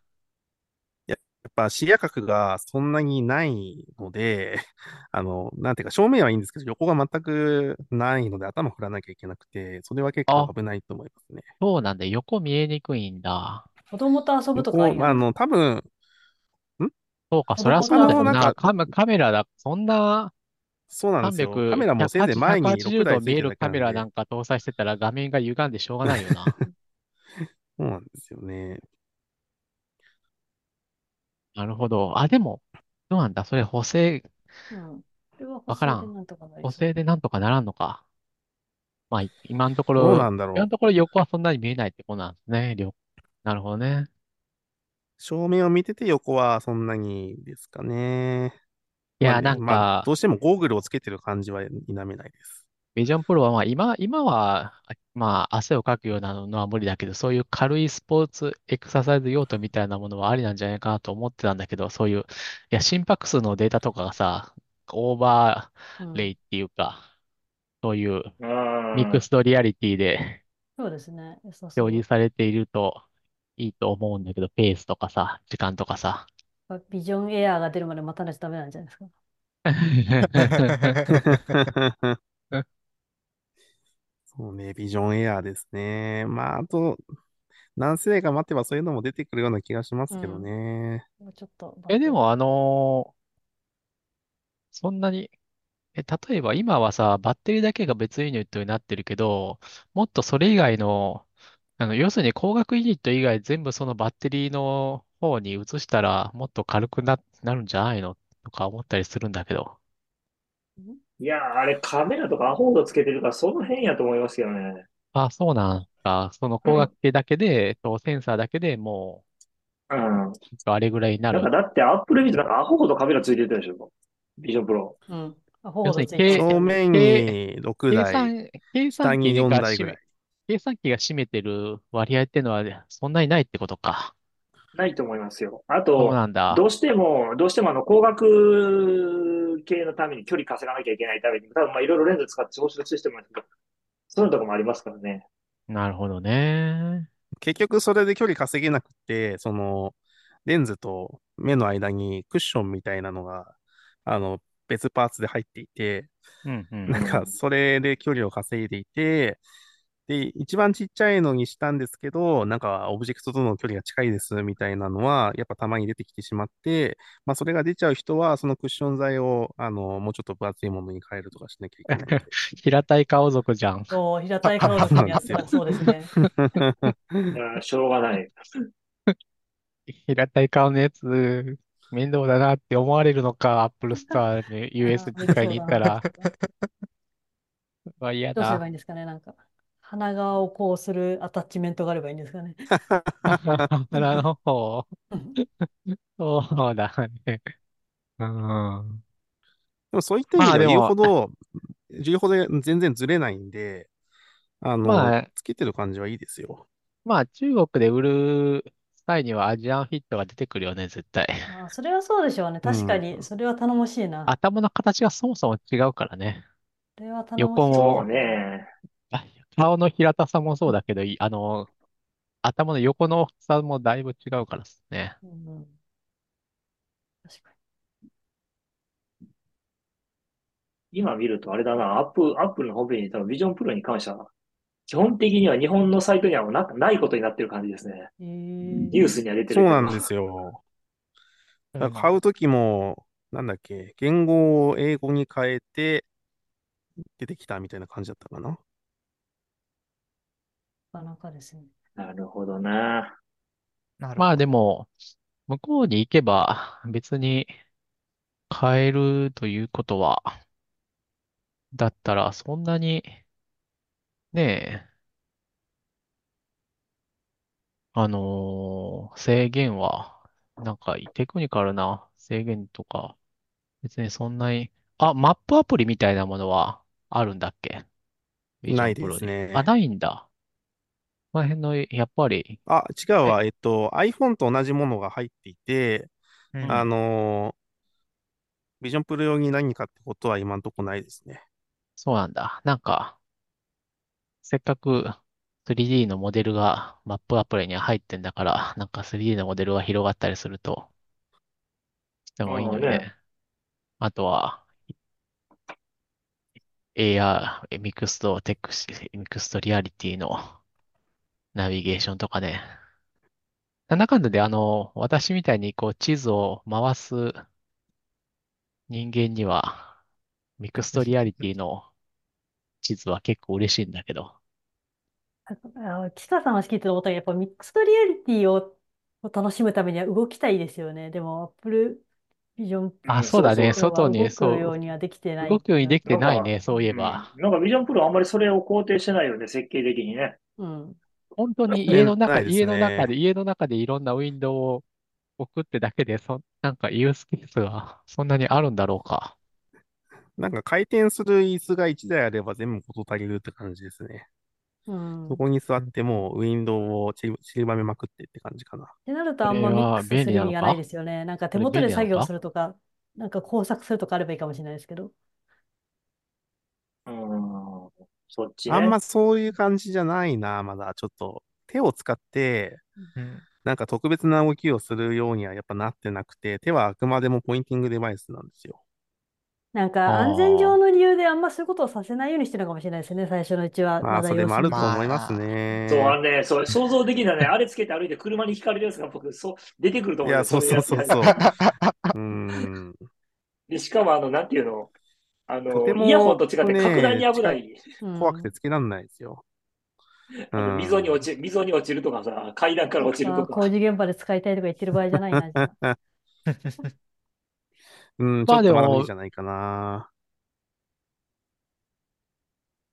やっぱ視野角がそんなにないので、あの、なんていうか、正面はいいんですけど、横が全くないので頭振らなきゃいけなくて、それは結構危ないと思いますね。そうなんで、横見えにくいんだ。子供と遊ぶとかいいあの、多分、ん？そうか、そりゃそうだよな。カカメラだ、そんな、そうなんですよ。カメラもせいぜい前に6台見えるカメラなんか搭載してたら画面が歪んでしょうがないよな。そうなんですよね。なるほど。あ、でも、どうなんだ？それ補正、うん。それはわからん補正でなんとかなり補そう正でなんとかならんのか。まあ、今のとこどうろ、なんだろう。今のところ横はそんなに見えないってことなんですね。りょなるほどね。正面を見てて横はそんなにですかね。いや、まあねなんかまあど、うしてもゴーグルをつけてる感じは否めないです。 Vision Pro はまあ今、今は、あまあ汗をかくようなのは無理だけど、そういう軽いスポーツエクササイズ用途みたいなものはありなんじゃないかなと思ってたんだけど、そういう、いや、心拍数のデータとかがさ、オーバうんーレイっていうか、そういううん。ミクストリアリティでそうですね。良さそう表示されているといいと思うんだけど、ペースとかさ、時間とかさ。ビジョンエアーが出るまで待たないとダメなんじゃないですか？そうね、ビジョンエアーですね。まあ、あと、何世代か待てばそういうのも出てくるような気がしますけどね。もうちょっと。え、でもあのーそんなに、え、例えば今はさ、バッテリーだけが別ユニットになってるけど、もっとそれ以外の、あの、要するに光学ユニット以外全部そのバッテリーの方に移したらもっと軽くな、なるんじゃないの？とか思ったりするんだけど。いやー、あれカメラとかアホほどつけてるから、その辺やと思いますけどね。あ、そうなんか。その光学系だけで、とセンサーだけでもうん。う、あれぐらいになる。なんかだってアップルビジョンなんかアホほどカメラついてるでしょ。ビジョンプロ。うん。アホほ要するにどついてる経正面に6計台、算、計下に算機4が占め台ぐらい。、計算機が占めてる割合っていうのはそんなにないってことか。ないと思いますよ。あと、なんだ。どうしても、どうしてもあの、光学系のために距離稼がなきゃいけないために、多分まあいろいろレンズ使って調子してもらうけど、そういうとこもありますからね。なるほどね。結局それで距離稼げなくて、その、レンズと目の間にクッションみたいなのが、あの、別パーツで入っていて、うんうん。なんか、それで距離を稼いでいて、で、一番ちっちゃいのにしたんですけど、なんか、オブジェクトとの距離が近いですみたいなのは、やっぱたまに出てきてしまって、まあ、それが出ちゃう人は、そのクッション材を、あの、もうちょっと分厚いものに変えるとかしなきゃいけない。平たい顔族じゃん。そう、平たい顔族にやったら そうですね。しょうがない。平たい顔のやつ、面倒だなって思われるのか、Apple Store に USB 買いに行ったら。わ、嫌どうすればだ。いいんですかね、なんか。鼻側をこうするアタッチメントがあればいいんですかね。鼻の方。そうだね。うん。でもそういった意味では言うほど、言うほど全然ずれないんで、あの、まあつけてる感じはいいですよ。まあ、中国で売る際にはアジアンフィットが出てくるよね、絶対。あーそれはそうでしょうね。確かうに、それは頼もしいな。頭の形がそもそも違うからね。それは頼もしい。横もそうね。あ顔の平たさもそうだけど、いあの、頭の横の大きさもだいぶ違うからですね。うん確か今見るとあれだな、アップ、アップルのホームページに多分ビジョンプロに関しては、基本的には日本のサイトにはなないことになってる感じですね。ニュースには出てるけど。そうなんですよ。だから買うんうときも、なんだっけ、言語を英語に変えて出てきたみたいな感じだったかな。なかなかですね。なるほどな。まあなるほど。でも、向こうに行けば別に買えるということは、だったらそんなに、ねえ、あのー制限は、なんかテクニカルな制限とか、別にそんなに、あ、マップアプリみたいなものはあるんだっけ？ビジない。ですねあ、ないんだ。この辺の、やっぱり、あ、違うわ。え？っと、iPhone と同じものが入っていて、うんあのVision Pro 用に何かってことは今んとこないですね。そうなんだ。なんか、せっかく 3D のモデルがマップアプリには入ってんだから、なんか 3D のモデルが広がったりすると、してもいいのにあね。あとは、AR、ミクストテックス、ミクストリアリティのナビゲーションとかね。なんだかんだで、あの、私みたいにこう地図を回す人間には、ミクストリアリティの地図は結構嬉しいんだけど。あキカさんは好きって思ったけど、やっぱミックストリアリティをを楽しむためには動きたいですよね。でも、Apple Vision あ、そうだね。そう外に、動そくようにはできてなう。い。動くようにできてないね。そういえば。うんなんか Vision Pro あんまりそれを肯定してないよね、設計的にね。うん。本当に家の中、ないですね家の中で、家の中でいろんなウィンドウを置くってだけで、そ、なんかユースケースがそんなにあるんだろうか。なんか回転する椅子が1台あれば全部事足りるって感じですね。うん。っそこに座ってもうウィンドウをちり散りばめまくってって感じかな。てなるとあんまミックスする意味がないですよね。なんか手元で作業するとか、なんか工作するとかあればいいかもしれないですけど。うん。そっちね。あんまそういう感じじゃないな、まだ。ちょっと手を使って、うん。なんか特別な動きをするようにはやっぱなってなくて、手はあくまでもポインティングデバイスなんですよ。なんか安全上の理由であんまそういうことをさせないようにしてるのかもしれないですね。最初のうちは。まあ、だそれもあると思いますね。そう、あのね、そう、想像できないね。あれつけて歩いて車にひかれるやつが僕、そう、出てくると思うんいや、そうそうそうそう。うん。で、しかも、あの、なんていうの、あの、とてもイヤホンと違ってね格段に危ない。うん怖くてつけらんないですよ。あの溝に落ち、溝に落ちるとかさ、階段から落ちるとか。あ工事現場で使いたいとか言ってる場合じゃないな、うん、ちまあでもじゃないかな。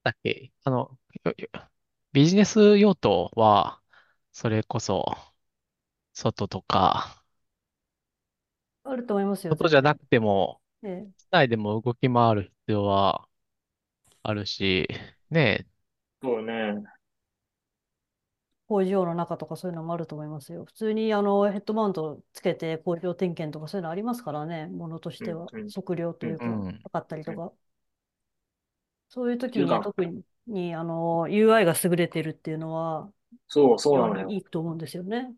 だっけ？あの、ビジネス用途は、それこそ、外とか、あると思いますよ。外じゃなくても、ええ室内でも動き回る必要はあるし、ねそうね。工場の中とかそういうのもあると思いますよ。普通にあのヘッドマウントつけて工場点検とかそういうのありますからね、ものとしてはうんうん。測量というか、うん測ったりとか。そういう時に特にあの UI が優れてるっていうのは、そう、そうなのよ。いいと思うんですよね。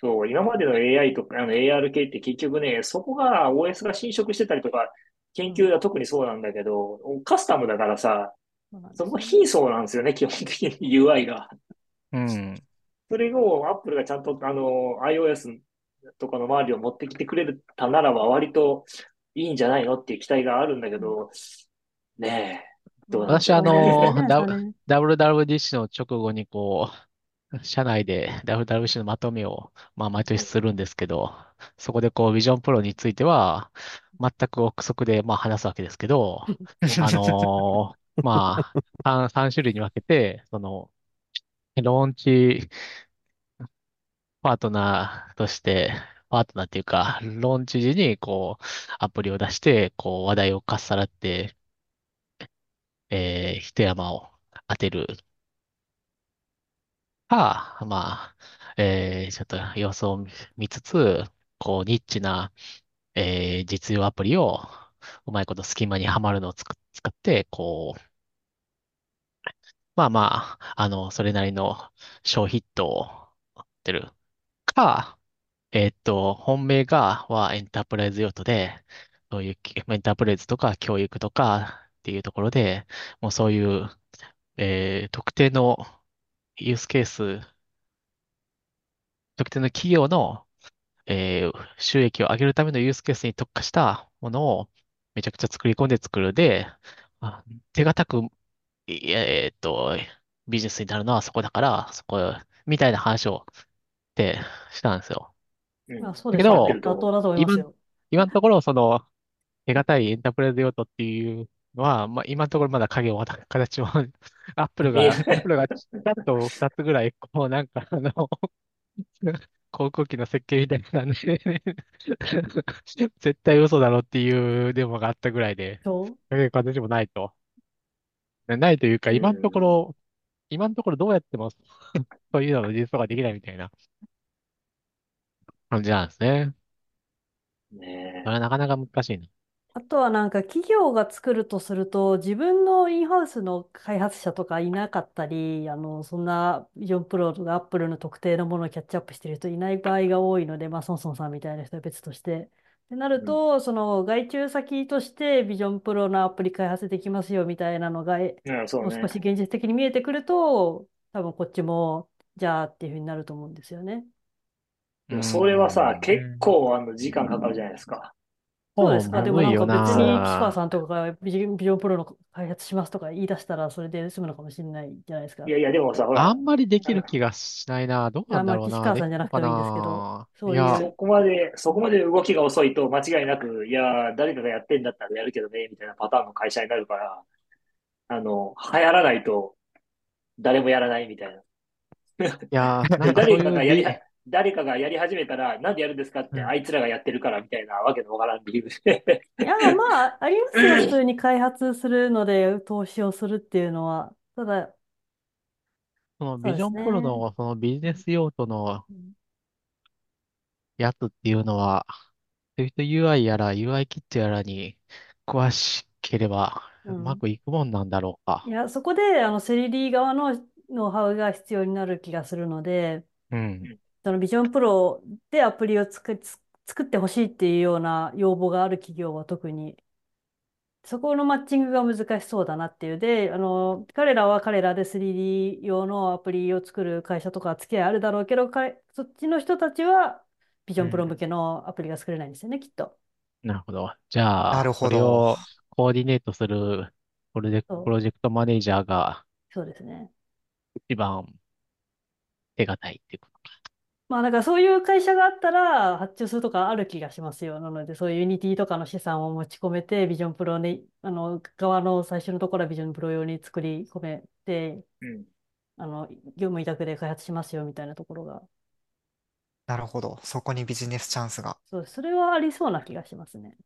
そう、今までの AI とか、あの AR 系って結局ね、そこが OS が侵食してたりとか、研究は特にそうなんだけど、カスタムだからさ、そうなんですそこ貧相なんですよね、基本的に UI が。うん。それを Apple がちゃんとあの iOS とかの周りを持ってきてくれたならば割といいんじゃないのっていう期待があるんだけど、ねえ、どうなん私あの WWDC の直後にこう、社内で WWDC のまとめを、まあ、毎年するんですけど、そこでこう、Vision Pro については、全く憶測で、まあ、話すわけですけど、あのーまあ、3、三種類に分けて、その、ローンチパートナーとして、パートナーっていうか、ローンチ時に、こう、アプリを出して、こう、話題をかっさらって、えー、一山を当てるか、まあ、えー、ちょっと様子を見つつ、こう、ニッチな、えー、実用アプリを、うまいこと隙間にはまるのをつく使って、こう、まあまあ、あの、それなりの小ヒットを持ってるか、えっと、本命が、はエンタープライズ用途で、そういう、エンタープライズとか教育とかっていうところで、もうそういう、えー特定のユースケース、特定の企業の、えー収益を上げるためのユースケースに特化したものをめちゃくちゃ作り込んで作るで、あ手堅く、いえーっと、ビジネスになるのはそこだから、そこ、みたいな話をってしたんですよ。うんあそうですだけどね。妥当だと思いますよ。今のところ、その、手堅いエンタープライズ用途っていうのは、まあ、今のところまだ影を形を、アップルが、アップルがちゃんと二つぐらい、こう、なんか、あの、航空機の設計みたいなんで 絶対嘘だろっていうデモがあったぐらいで、そう？そういう形もないと。ないというか、今のところ、今のところどうやってもそういうのの実装ができないみたいな感じなんですね。ねそれはなかなか難しいな。あとはなんか企業が作るとすると自分のインハウスの開発者とかいなかったり、あの、そんなビジョンプロとかアップルの特定のものをキャッチアップしてる人いない場合が多いので、まあ、ソンソンさんみたいな人は別として。ってなると、その外注先としてビジョンプロのアプリ開発できますよみたいなのが、もう少し現実的に見えてくると、多分こっちも、じゃあっていうふうになると思うんですよね。でもそれはさ、結構あの時間かかるじゃないですか。そうですか。でもなんか別に、岸川さんとかがビジョンプロの開発しますとか言い出したら、それで済むのかもしれないじゃないですか。いやいや、でもさ、ほら。あんまりできる気がしないな。どうなんだろうな。岸川さんじゃなくてもいいんですけど。そういう。そこまで、そこまで動きが遅いと間違いなく、いや、誰かがやってんだったらやるけどね、みたいなパターンの会社になるから、あの、流行らないと、誰もやらないみたいな。いや 誰かがやり、誰かがやり始めたら、なんでやるんですかって、あいつらがやってるからみたいなわけのわからん理由で。いや、まあ、ありますよ。普通に開発するので投資をするっていうのは。ただ、そのビジョンプロのそのビジネス用途のやつっていうのは、SwiftUI やら UI キットやらに詳しければうまくいくもんなんだろうか。いや、そこで、あの、セリリ側のノウハウが必要になる気がするので、うん。そのビジョンプロでアプリを作作ってほしいっていうような要望がある企業は特に、そこのマッチングが難しそうだなっていう。で、あの、彼らは彼らで 3D 用のアプリを作る会社とか付き合いあるだろうけど、そっちの人たちはVision Pro 向けのアプリが作れないんですよね、きっと。なるほど。じゃあ、なるほど。れをコーディネートするプロジェクト、プロジェクトマネージャーが、そうですね。一番手堅いっていうことか。まあ、だからそういう会社があったら発注するとかある気がしますよ。なので、そういう Unity とかの資産を持ち込めて、 Vision Pro に、あの、側の最初のところは Vision Pro 用に作り込めて、うん、あの、業務委託で開発しますよみたいなところが。なるほど。そこにビジネスチャンスが。そう、それはありそうな気がしますね。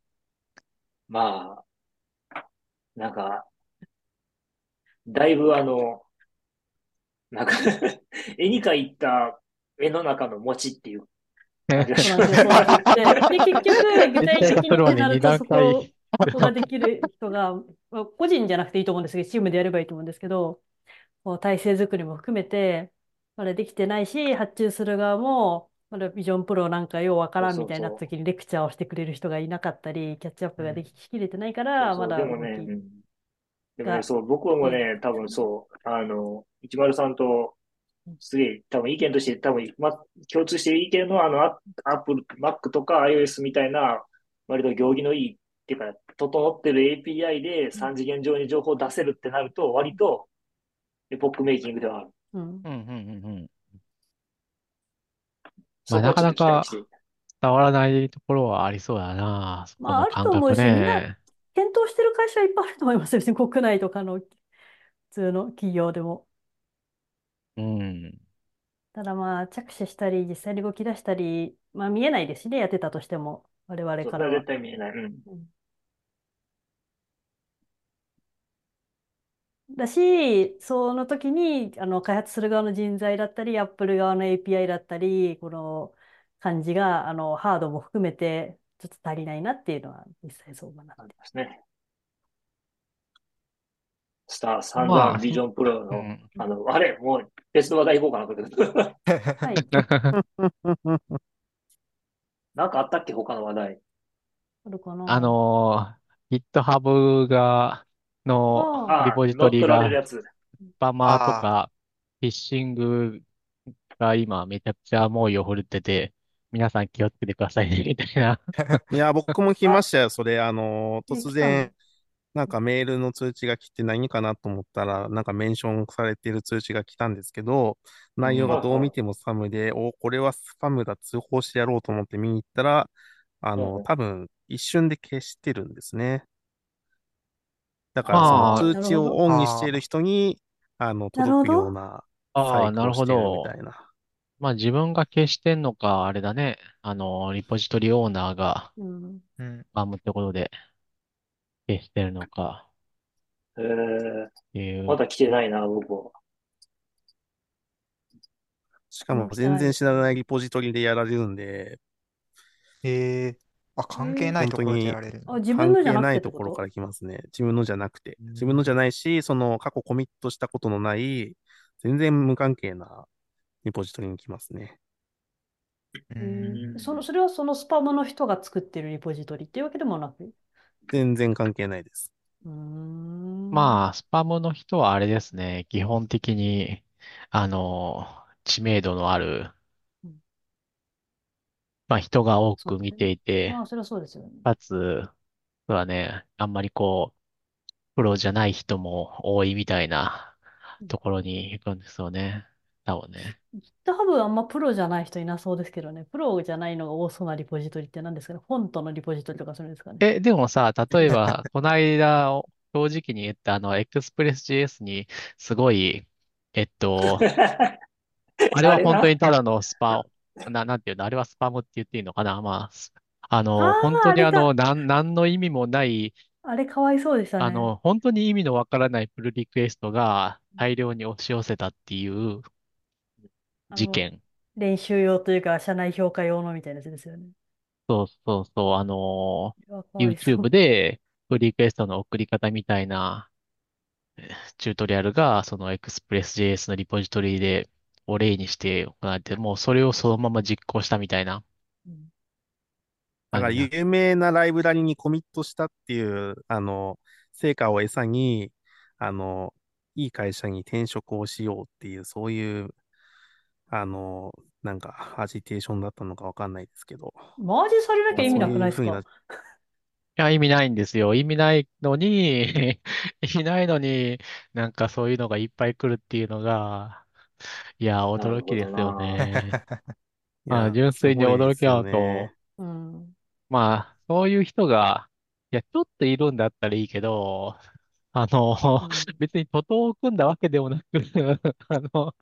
まあ、なんか、だいぶあの、なんか 絵に描いた絵の中の餅っていう。で、結局、具体的になると、そこ、そこができる人が、個人じゃなくていいと思うんですけど、チームでやればいいと思うんですけど、こう体制作りも含めて、まだできてないし、発注する側も、まだビジョンプロなんかようわからんみたいな時にレクチャーをしてくれる人がいなかったり、キャッチアップができきれてないから、まだ。でもね、でもね、そう、僕もね、多分そう、あの、103とすげえ、多分意見として多分、ま、共通してる意見のあの、アップル、Mac とか iOS みたいな、割と行儀のいい、っていうか、整ってる API で3次元上に情報を出せるってなると、割と、エポックメイキングではある。うん。うん、うん、うん。まあ、なかなか伝わらないところはありそうだな。まあ、あると思うし、みんな検討してる会社はいっぱいあると思いますよ。別に国内とかの普通の企業でも。うん。ただまあ、着手したり、実際に動き出したり、まあ見えないですしね、やってたとしても、我々そからは絶対見えない。うん。うんだし、その時に、あの、開発する側の人材だったり、アップル側の API だったり、この感じが、あの、ハードも含めて、ちょっと足りないなっていうのは、実際そうだなってますね。スター、サンダービジョンプロの、あの、あれ、もう別の話題行こうかな。はい。なんかあったっけ、他の話題？あるかな？あのー、GitHub が、のリポジトリが、スパマーとか、フィッシングが今めちゃくちゃ猛威を振るってて、皆さん気をつけてくださいね、みたいな。いや、僕も来ましたよ、それ。あのー、突然、なんかメールの通知が来て何かなと思ったら、なんかメンションされている通知が来たんですけど、内容がどう見てもスパムで、お、これはスパムだ、通報してやろうと思って見に行ったら、あの、多分一瞬で消してるんですね。だからその通知をオンにしている人に、あの、届くようなああ、なるほど。みたいな。まあ自分が消してんのか、あれだね。あの、リポジトリオーナーが、うん、スパムってことで。消してるのか。ええまだ来てないな、僕は。しかも全然知らないリポジトリでやられるんで、ええあ、関係ないところでやられるあ、自分のじゃなくてないところから来ますね。自分のじゃなくて。自分のじゃないし、その過去コミットしたことのない、全然無関係なリポジトリに来ますね。うん、その、それはそのスパムの人が作ってるリポジトリっていうわけでもなく？全然関係ないです。まあ、スパムの人はあれですね。基本的に、あの、知名度のある、まあ人が多く見ていて、まあ、それはそうですよね。かつ、はね、あんまりこう、プロじゃない人も多いみたいなところに行くんですよね。多分ね。GitHub あんまプロじゃない人いなそうですけどね。プロじゃないのが多そうなリポジトリって何ですかね。フォントのリポジトリとかするんですかね。え、でもさ、例えば、この間、正直に言ったあの、Express.js にすごい、えっと、あれは本当にただのスパ、な、なんていうの、あれはスパムって言っていいのかな？まあ、あの、本当にあの、なん、なんの意味もない、あれかわいそうでしたね。あの、本当に意味のわからないプルリクエストが大量に押し寄せたっていう事件。練習用というか、社内評価用のみたいなやつですよね。そうそうそう、あのー、YouTube でプルリクエストの送り方みたいなチュートリアルが、その Express.js のリポジトリでを例にして行われて、もうそれをそのまま実行したみたいな。だから有名なライブラリにコミットしたっていう、あの、成果を餌に、あの、いい会社に転職をしようっていう、そういう、あの、なんか、アジテーションだったのかわかんないですけど。マージされなきゃ意味なくないですか、いや、意味ないんですよ。意味ないのに 意味ないのに、なんかそういうのがいっぱい来るっていうのが、いや、驚きですよね。まあ、純粋に驚き合うと、うん、まあ、そういう人が、いや、ちょっといるんだったらいいけど、あの、別に徒党を組んだわけでもなく あの、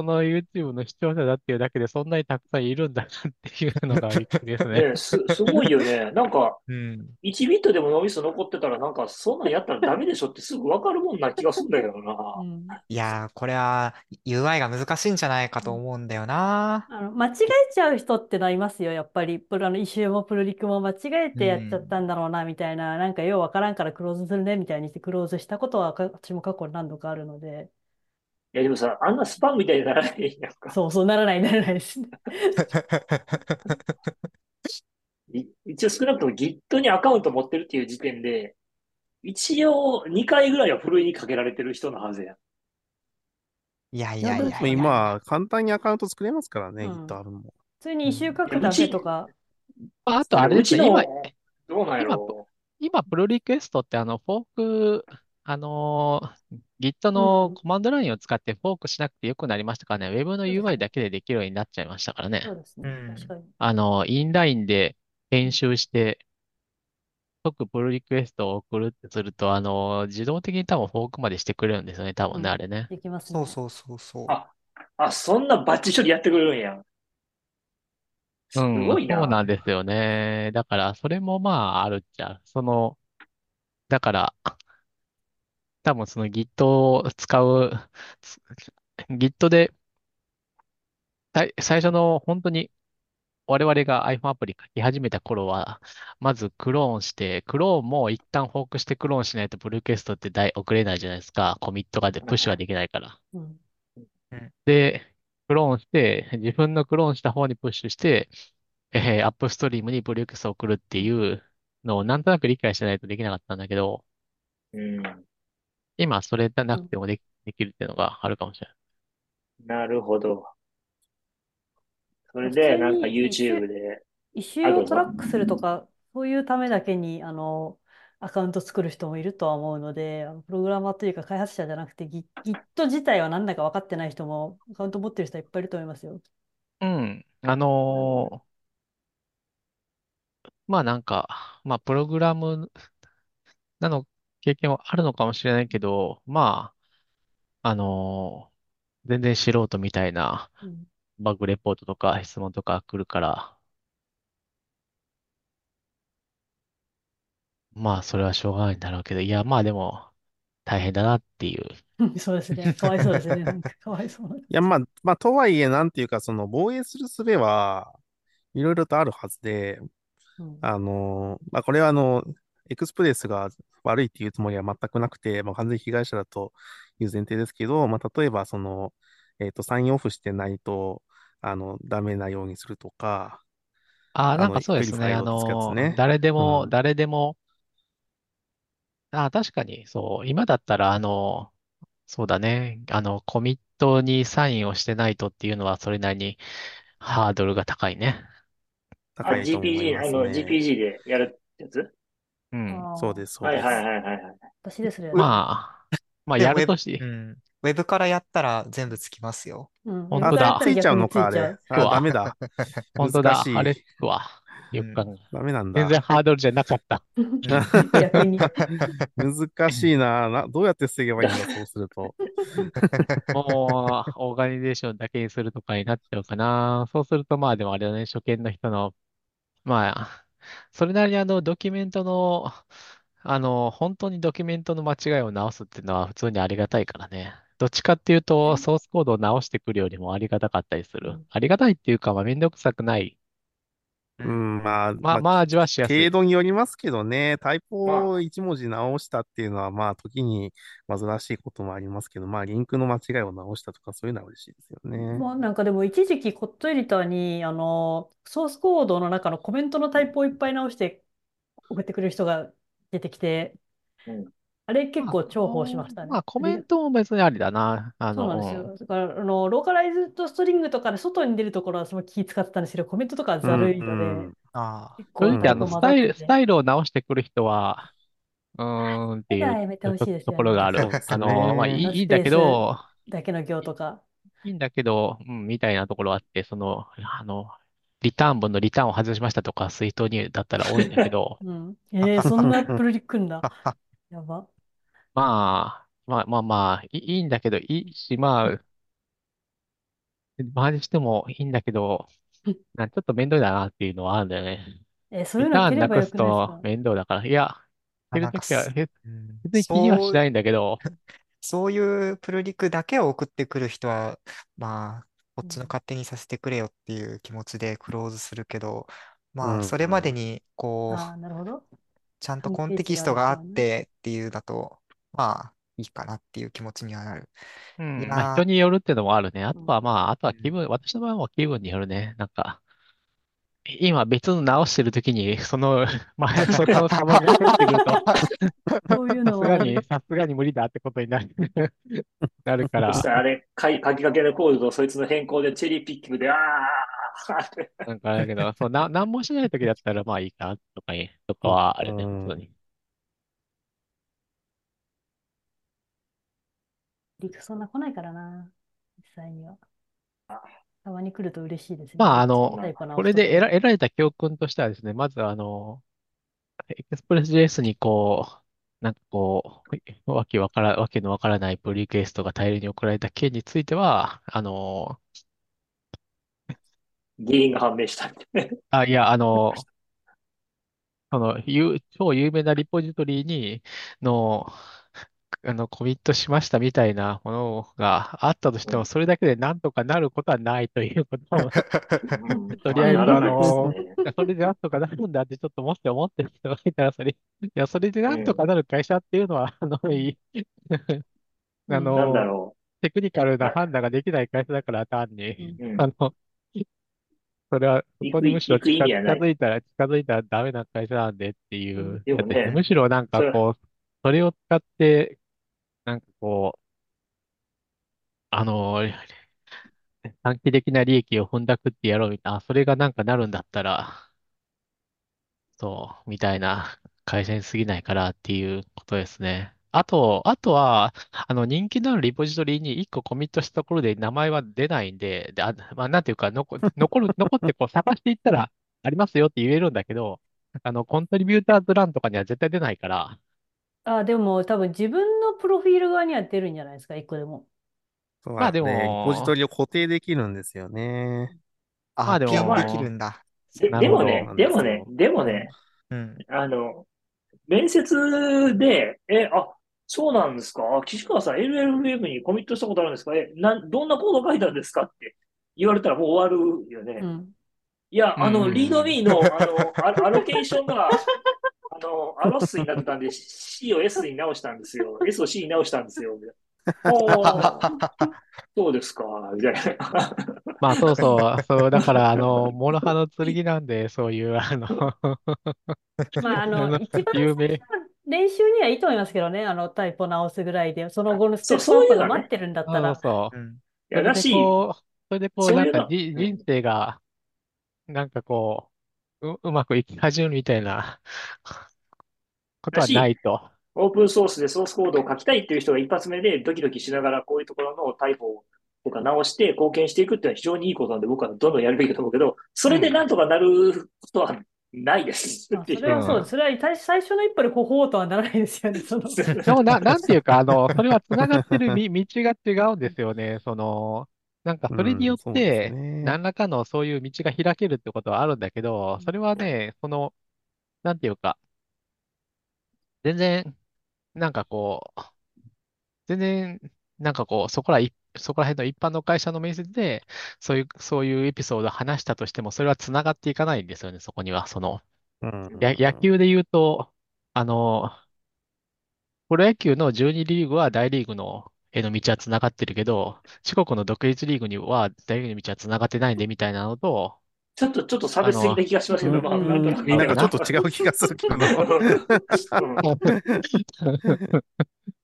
この YouTube の視聴者だっていうだけでそんなにたくさんいるんだなっていうのがびっくりですね。ねす、すごいよね。なんか、うん、1ビットでも脳みそ残ってたら、なんか、そんなんやったらダメでしょってすぐわかるもんな気がするんだけどな。うん、いやー、これは UI が難しいんじゃないかと思うんだよな。あの間違えちゃう人ってのはいますよ、やっぱり。プロのイシューもプルリクも間違えてやっちゃったんだろうな、みたいな、うん、なんかようわからんからクローズするね、みたいにしてクローズしたことは私も過去何度かあるので。いや、でもさ、あんなスパンみたいにならないやんか。そうそう、ならない、ならないですね。一応少なくとも Git にアカウント持ってるっていう時点で、一応2回ぐらいはふるいにかけられてる人のはずや。いやいやいやいや。今、簡単にアカウント作れますからね、うん、Git あるもん。普通に一周書くだけとか。あとあれですね、今、どうなんやろ今、プロリクエストってあの、フォーク、あのー、Git のコマンドラインを使ってフォークしなくてよくなりましたからね、Web の UI だけでできるようになっちゃいましたからね。そうですね。確かに。あの、インラインで編集して、即プルリクエストを送るってすると、あの、自動的に多分フォークまでしてくれるんですよね、多分ね、あれね。できますね。そうそうそうそう。あ、あ、そんなバッチ処理やってくれるんや。すごいな。そうなんですよね。だから、それもまあ、あるっちゃ。その、だから、多分その Git を使う、Git で、最初の本当に我々が iPhone アプリ書き始めた頃は、まずクローンして、クローンも一旦フォークしてクローンしないとブルーケストって大送れないじゃないですか。コミットがで、プッシュができないから。うん、で、クローンして、自分のクローンした方にプッシュして、えー、アップストリームにブルーケストを送るっていうのをなんとなく理解しないとできなかったんだけど、うん、今それじゃなくてもでできるっていうのがあるかもしれない。なるほど。それで、なんか YouTube で。一周をトラックするとか、そういうためだけに、あの、アカウント作る人もいるとは思うので、プログラマーというか開発者じゃなくて、Git 自体は何だか分かってない人も、アカウント持ってる人はいっぱいいると思いますよ。うん。あのー、まあなんか、まあプログラムなの経験はあるのかもしれないけど、まあ、あのー、全然素人みたいなバグレポートとか質問とか来るから、まあ、それはしょうがないんだろうけど、いや、まあでも、大変だなっていう。そうですね。かわいそうですね。なんかかわいそうな。いや、まあ、まあ、とはいえ、なんていうか、その、防衛する術は、いろいろとあるはずで、うん、あの、まあ、これはあの、エクスプレスが悪いっていうつもりは全くなくて、まあ、完全被害者だという前提ですけど、まあ、例えばその、えっ、ー、と、サインオフしてないと、あの、ダメなようにするとか、ああ、なんかそうですね。あの、ね、誰でも、うん、誰でも、ああ、確かに、そう、今だったら、あの、そうだね。あの、コミットにサインをしてないとっていうのは、それなりにハードルが高いね。高いと思い GPG、あの、GPG でやるやつ？うん。そうです、そうです。はいはいはいはい。私ですね。まあ、まあ、やるとし、うん。ウェブからやったら全部つきますよ。うん、本当だ。ついちゃうのか、あれ。あ、ダメだ。本当だ。あれつくわ。よく考えダメなんだ。全然ハードルじゃなかった。逆に。難しいなな。どうやって防げばいいんだ、そうすると。もう、オーガニゼーションだけにするとかになっちゃうかな。そうすると、まあでもあれだね、初見の人の、まあ、それなりにあの、ドキュメントの、あの、本当にドキュメントの間違いを直すっていうのは普通にありがたいからね。どっちかっていうと、ソースコードを直してくるよりもありがたかったりする。ありがたいっていうか、まあ、めんどくさくないうん、まあ、まあ、まあ、味はしやすい。程度によりますけどね、タイプを一文字直したっていうのは、まあ、時に煩しいこともありますけど、まあ、リンクの間違いを直したとか、そういうのは嬉しいですよね。まあ、なんかでも、一時期、コットエディターに、あの、ソースコードの中のコメントのタイプをいっぱい直して送ってくれる人が出てきて、うんあれ結構重宝しましたね。まあ、コメントも別にありだな。あそうなんですよ。だから、あの、ローカライズドストリングとかで外に出るところはその気使ってたんですけど、コメントとかはざるいので、うんうん、ああ。正直、あの、スタイル、スタイルを直してくる人は、うーんっていうところがある。あの、まあ、いいんだけど、だけの行とか。いいんだけど、うん、みたいなところあって、その、あの、リターン分のリターンを外しましたとか、水筒にだったら多いんだけど。うん。えー、そんなプロリくんだ。やば。まあ、まあまあまあ、いいいんだけど、いいし、まあ、周りしてもいいんだけど、なちょっと面倒だなっていうのはあるんだよね。え、そういうの切ればよくないですと面倒だから。いや、切るときは、別に気にはしないんだけど、そういうプルリクだけを送ってくる人は、まあ、こっちの勝手にさせてくれよっていう気持ちでクローズするけど、まあ、それまでに、こう、なるほど。ちゃんとコンテキストがあってっていうだと、まあ、いいかなっていう気持ちにはなる。うん。まあ、人によるっていうのもあるね。あとはまあ、あとは気分、私の場合は気分によるね。なんか、今別の直してるときに、その、まあ、そこの差が出てくると、そういうのは。さすがに、さすがに無理だってことになる なるから。そしたらあれ、書きかけのコードとそいつの変更でチェリーピッキングで、ああなんかだけど、そう、な、なんもしないときだったらまあいいかとか、とかはあれね、普通に。リクそんな来ないからな、実際には。たまに来ると嬉しいですね。まあ、あの、これで得ら得られた教訓としてはですね、まずあの、エクスプレス JS にこう、なんかこう、わけわから、わけのわからないプリクエストが大量に送られた件については、あの、原因が判明したあ、いや、あの、その、超有名なリポジトリに、の、あの、コミットしましたみたいなものがあったとしても、それだけでなんとかなることはないということを とりあえず、あの、それでなんとかなるんだってちょっともし思ってる人がいたら、それ、いや、それでなんとかなる会社っていうのは、あの、いい、あの、テクニカルな判断ができない会社だから単に、あの、それは、そこにむしろ近づいたら、近づいたらダメな会社なんでっていう。むしろなんかこう、それを使ってなんかこう、あの、短期的な利益を踏んだくってやろうみたいな、それがなんかなるんだったら、そう、みたいな会社に過ぎないからっていうことですね。あと、あとは、あの、人気のあるリポジトリに1個コミットしたところで名前は出ないんで、で、あ、まあ、なんていうか、残、残る、残ってこう探していったらありますよって言えるんだけど、あの、コントリビューターズランとかには絶対出ないから、あ、でも多分自分のプロフィール側には出るんじゃないですか、一個でも。そうまあでも、リポジトリを固定できるんですよね。あ、でも、できるんだ。ででもね、でもね、でもね、うん、あの、面接で、え、あ、そうなんですか？岸川さん LLVM にコミットしたことあるんですか？え、な、どんなコード書いたんですか？って言われたらもう終わるよね。うん、いや、あの、 README の、あの、アロケーションが、あの、アロッスになってたんで、C を S に直したんですよ。S を C に直したんですよ。おそうですか、みたいな。まあ、そうそう、そう、だから、あの、諸刃の剣なんで、そういう、あのまあ、あの、一番有名。練習にはいいと思いますけどね、あの、 typo を直すぐらいで、その後のステップアップが待ってるんだったら。そうそう。いや、らしい。それでこう、なんかじ、人生が、なんかこう、う、うまくいき始めるみたいなことはないと。オープンソースでソースコードを書きたいっていう人が一発目でドキドキしながらこういうところのタイプをとか直して貢献していくっていうのは非常にいいことなんで僕はどんどんやるべきだと思うけど、それでなんとかなることはないです。うん、それはそうです。それは最初の一歩でこほうとはならないですよね。そのでもな、なんていうか、あの、それは繋がってる 道が違うんですよね。その、なんかそれによって、何らかのそういう道が開けるってことはあるんだけど、それはね、その、なんていうか、全然、なんかこう、全然、なんかこう、そこらい、そこら辺の一般の会社の面接で、そういう、そういうエピソードを話したとしても、それは繋がっていかないんですよね、そこには。その、や、野球で言うと、あの、プロ野球の12リーグは大リーグのへの道は繋がってるけど、四国の独立リーグには大リーグの道は繋がってないんでみたいなのと、ちょっと、ちょっと差別的な気がしますけど、まあ、なんとなく。なんかちょっと違う気がするけど。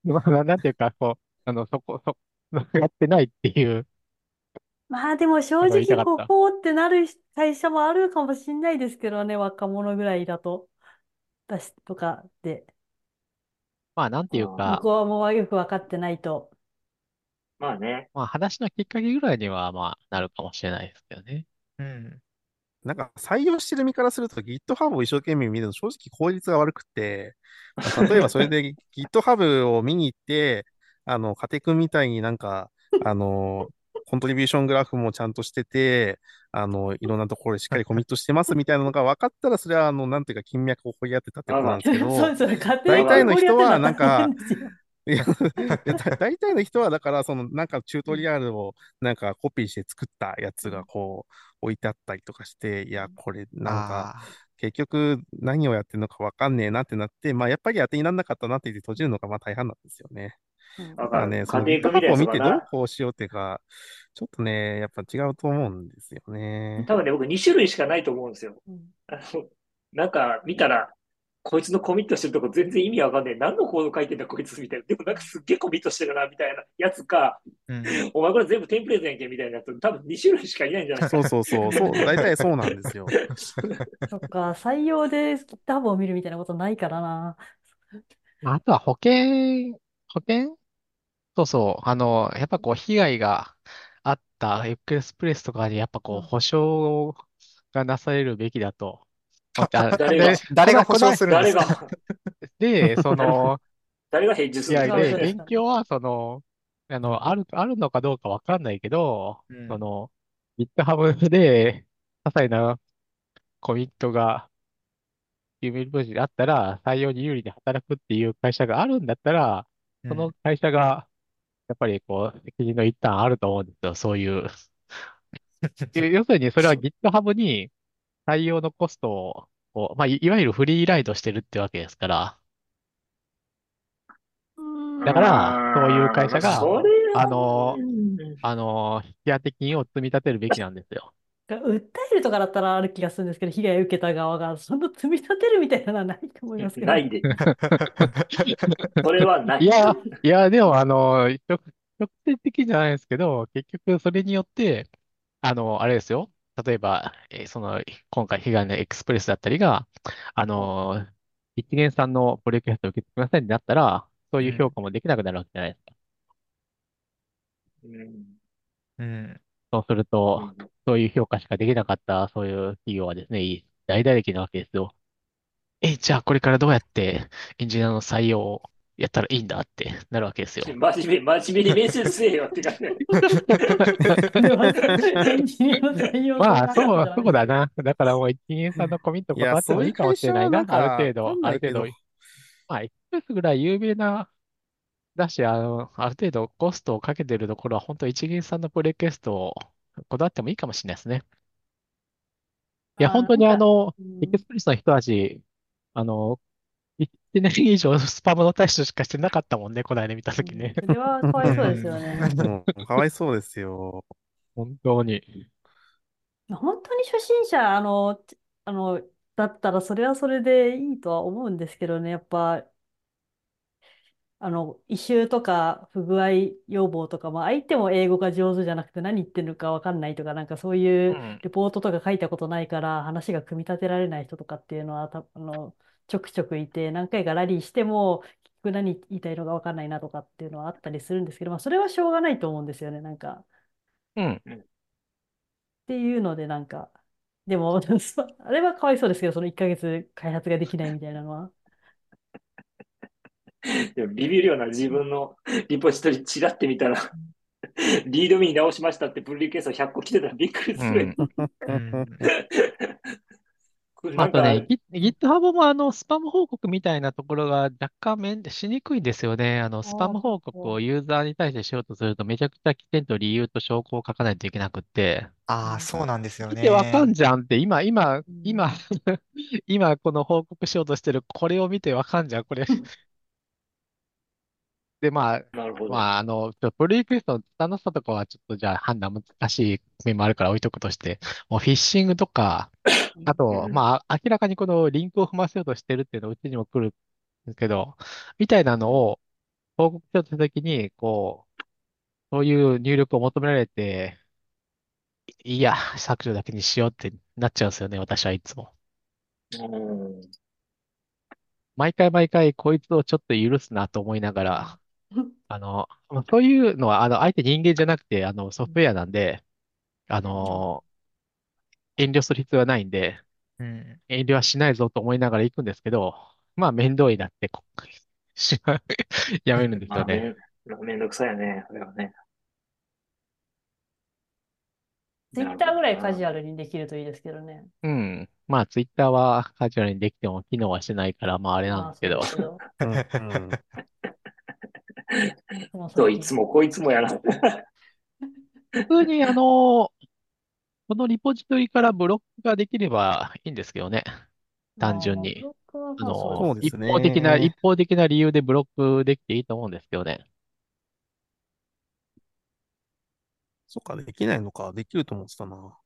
まあ、なんていうか、こう、あの、そこ、そ、やってないっていう。まあでも正直、ここってなる会社もあるかもしれないですけどね、若者ぐらいだと。だし、とかで。まあ、なんていうか。向こうはもうよく分かってないと。まあね。まあ、話のきっかけぐらいには、まあ、なるかもしれないですけどね。うん。なんか採用してる身からすると GitHub を一生懸命見ると正直効率が悪くて、まあ、例えばそれで GitHub を見に行って、あの、カテ君みたいになんか、あの、コントリビューショングラフもちゃんとしてて、あの、いろんなところでしっかりコミットしてますみたいなのが分かったら、それは、あの、なんていうか、金脈を掘り当てたってことなんですけど、大体の人は、なんか、いや、大体の人は、だから、その、なんかチュートリアルを、なんかコピーして作ったやつが、こう、置いてあったりとかして、いや、これ、なんか、結局、何をやってるのか分かんねえなってなって、まあ、やっぱり当てにならなかったなって言って閉じるのが、まあ、大半なんですよね。だからね、その、過去を見てどうこうしようっていうか、ちょっとね、やっぱ違うと思うんですよね。多分ね、僕2種類しかないと思うんですよ。あの、なんか見たら、こいつのコミットしてるとこ全然意味わかんねえ。何のコード書いてんだこいつみたいな。でもなんかすっげえコミットしてるなみたいなやつか、うん、お前これ全部テンプレートやんけみたいなやつ、多分2種類しかいないんじゃないそうそうそう。そう、大体そうなんですよ。そっか、採用でタブを見るみたいなことないからな。あとは保険、保険？そうそう。あの、やっぱこう、被害があったエクスプレスとかに、やっぱこう、保証がなされるべきだと 誰が、誰が保証するんですか？で、その、誰が返事するんですかで、勉強は、その、あの、ある、あるのかどうかわかんないけど、うん、その、GitHub で、些細なコミットが、有名文字であったら、採用に有利に働くっていう会社があるんだったら、その会社が、やっぱりこう、責任の一端あると思うんですよ、そういう。要するに、それは GitHub に採用のコストを、まあ、いわゆるフリーライドしてるってわけですから。だから、そういう会社が、あの、あの、ヒア的金を積み立てるべきなんですよ。訴えるとかだったらある気がするんですけど、被害を受けた側が、その積み立てるみたいなのはないと思いますけど。ないで。それはない。いや、いや、でも、あの、直接的じゃないですけど、結局それによって、あの、あれですよ。例えば、えーその、今回被害のエクスプレスだったりが、あのー一元さんのプロジェクトを受けてくださいになったら、そういう評価もできなくなるわけじゃないですか。うん。うん。そうすると、そういう評価しかできなかった、そういう企業はですね、大打撃なわけですよ。え、じゃあこれからどうやってエンジニアの採用をやったらいいんだってなるわけですよ。真面目、真面目に面接せえよって感じ。まあ、そう、そうだな。だからもう一元さんのコミット断ってもいいかもしれないな。ある程度、ある程度。まあ、一つぐらい有名な、だし、あの、ある程度コストをかけてるところは、本当一元さんのプレイクエストをこだわってもいいかもしれないですね。や、本当にあの、エクスプレスの人たち、あの、1年以上スパムの対処しかしてなかったもんね、この間見たときね。それはかわいそうですよね。うん、かわいそうですよ。本当に。本当に初心者、あの、あの、だったらそれはそれでいいとは思うんですけどね、やっぱ、あの、異臭とか不具合要望とか、まあ、相手も英語が上手じゃなくて何言ってるかわかんないとか、なんかそういうレポートとか書いたことないから話が組み立てられない人とかっていうのはた、あの、ちょくちょくいて、何回かラリーしても、結局何言いたいのかわかんないなとかっていうのはあったりするんですけど、まあ、それはしょうがないと思うんですよね、なんか。うん。っていうので、なんか、でも、あれはかわいそうですけど、その1ヶ月開発ができないみたいなのは。ビビるような自分のリポジトリチラってみたら、リードミー直しましたってプルリクエスト100個来てたらびっくりする。あとね、GitHub もあの、スパム報告みたいなところが若干面しにくいんですよね。あの、スパム報告をユーザーに対してしようとすると、めちゃくちゃ起点と理由と証拠を書かないといけなくって。ああ、そうなんですよね。見てわかんじゃんって、今、今、今、今この報告しようとしてる、これを見てわかんじゃん。これ で、まあ、なるほど。まあ、あの、ちょプルリクエストの楽しさとかはちょっとじゃあ判断難しい面もあるから置いとくとして、もうフィッシングとか、あと、まあ、明らかにこのリンクを踏ませようとしてるっていうのはうちにも来るんですけど、みたいなのを報告しようとしたときに、こう、そういう入力を求められて、いや、削除だけにしようってなっちゃうんですよね、私はいつも。毎回毎回こいつをちょっと許すなと思いながら、あの、そういうのは、あの、相手人間じゃなくて、あの、ソフトウェアなんで、あの、遠慮する必要はないんで、うん、遠慮はしないぞと思いながら行くんですけど、まあ、面倒いなって、やめるんですよね。まあ、めんどくさいよね、これはね。ツイッターぐらいカジュアルにできるといいですけどね。うん。まあ、ツイッターはカジュアルにできても機能はしてないから、まあ、あれなんですけど。どいつもこいつもやら普通に、あの、このリポジトリからブロックができればいいんですけどね。単純に。あの、一方的な、一方的な理由でブロックできていいと思うんですけどね。そっか、できないのか。できると思ってたな。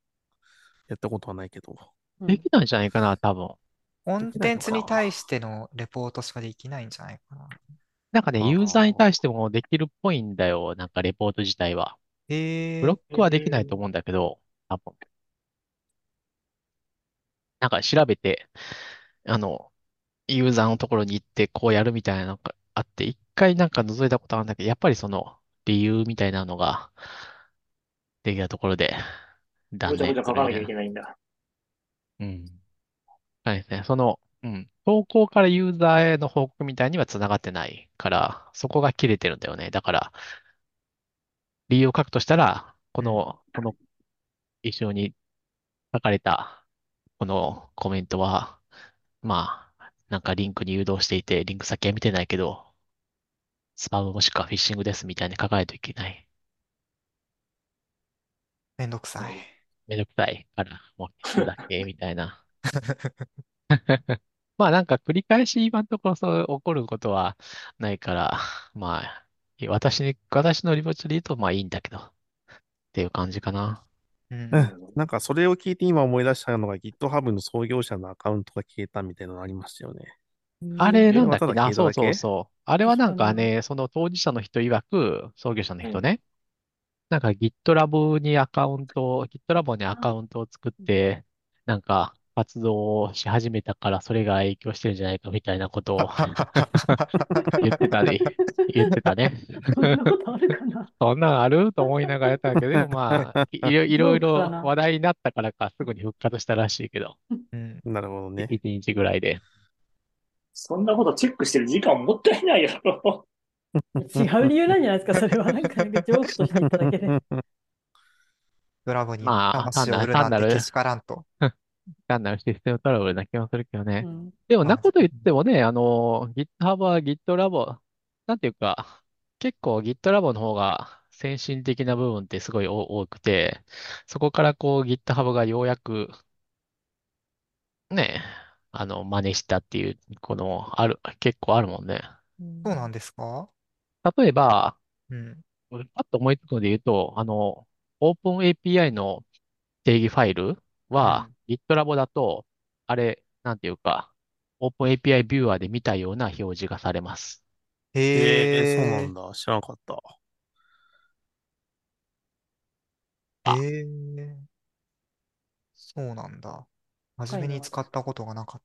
やったことはないけど。できないんじゃないかな、多分。コンテンツに対してのレポートしかできないんじゃないかな。なんかね、ユーザーに対してもできるっぽいんだよ。なんかレポート自体は。へブロックはできないと思うんだけど、多分。なんか調べて、あの、ユーザーのところに行ってこうやるみたいなのがあって、一回なんか覗いたことあるんだけど、やっぱりその理由みたいなのができたところで断念書かなきゃいけないんだ。うん。そうですね。その、うん。投稿からユーザーへの報告みたいには繋がってないから、そこが切れてるんだよね。だから、理由を書くとしたら、この、この一緒に書かれたこのコメントは、まあ、なんかリンクに誘導していて、リンク先は見てないけど、スパムもしくはフィッシングですみたいに書かないといけない。めんどくさい。めんどくさいから、もう聞くだけみたいな。まあなんか繰り返し今のところそう起こることはないから、まあ、私に、私のリポジトリ言うとまあいいんだけど、っていう感じかな。うん、なんかそれを聞いて今思い出したのが GitHub の創業者のアカウントが消えたみたいなのありましたよね。あれなんだっけ？な、そうそうそう。あれはなんかね、その当事者の人曰く、創業者の人ね、なんか GitLab にアカウント、GitLab にアカウントを作って、なんか活動をし始めたからそれが影響してるんじゃないかみたいなことを 言ってたね。言ってたね。そんなことあるかな？そんなんあると思いながらやったけど、まあ、いろいろいろ話題になったからかすぐに復活したらしいけど。うん、なるほどね。1日ぐらいで。そんなことチェックしてる時間もったいないやろ。違う理由なんじゃないですか、それは。なんか、ジョークとして言っただけで。ブラボに話を売るなんてけしからんと。単なるシステムトラブルな気もするけどね。うん、でも、なこと言ってもね、あの、GitHub は GitLab、なんていうか、結構 GitLab の方が先進的な部分ってすごい多くて、そこからこう GitHub がようやくね、あの、真似したっていう、この、ある、結構あるもんね。そうなんですか？例えば、うん。パッと思いつくので言うと、あの、オープン API の定義ファイルは、うん GitLab だと、あれ、なんていうか、オープン API ビューアーで見たような表示がされます。へえ、そうなへんだ。知らなかった。え、へえ、そうなんだ。真面目に使ったことがなかっ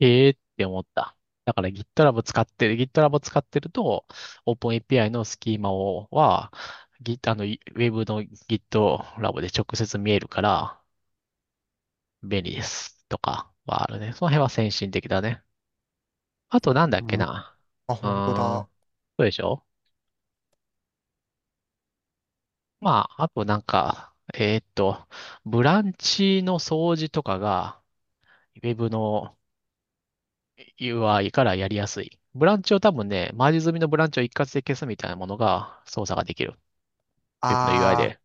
ええーって思った。だから GitLab 使ってる、GitLab 使ってると、OpenAPI のスキーマをは、Git、あの、ウェブの GitLab で直接見えるから、便利です。とかはあるね。その辺は先進的だね。あとなんだっけうんな。た。あ、う本当ーん。だ。そうでしょ？まあ、あとなんか、えーっと、ブランチの掃除とかが、ウェブの UI からやりやすい。ブランチを多分ね、マージ済みのブランチを一括で消すみたいなものが操作ができる。ウェブの UI ああ、で。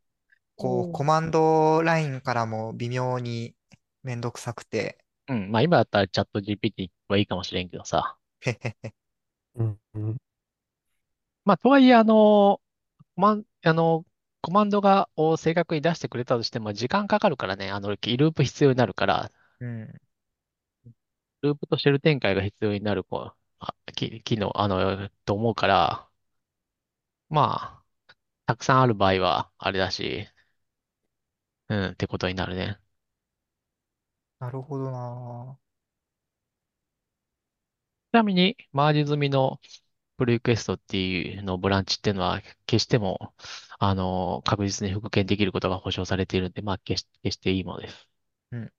こう、おーコマンドラインからも微妙にめんどくさくて、うん。まあ今だったらチャット GPT はいいかもしれんけどさ。へへへ。うんうんまあとはいえ、あの、コマン、あの、コマンドが、を正確に出してくれたとしても時間かかるからね、あの、ループ必要になるから、うん。ループとシェル展開が必要になる、こう、あき機能、あの、と思うから、まあ、たくさんある場合は、あれだし、うん、ってことになるね。なるほどな。ちなみに、マージ済みのプルリクエストっていうのブランチっていうのは、決しても、あの、確実に復権できることが保証されているんで、まあ、決し、決していいものです。うん。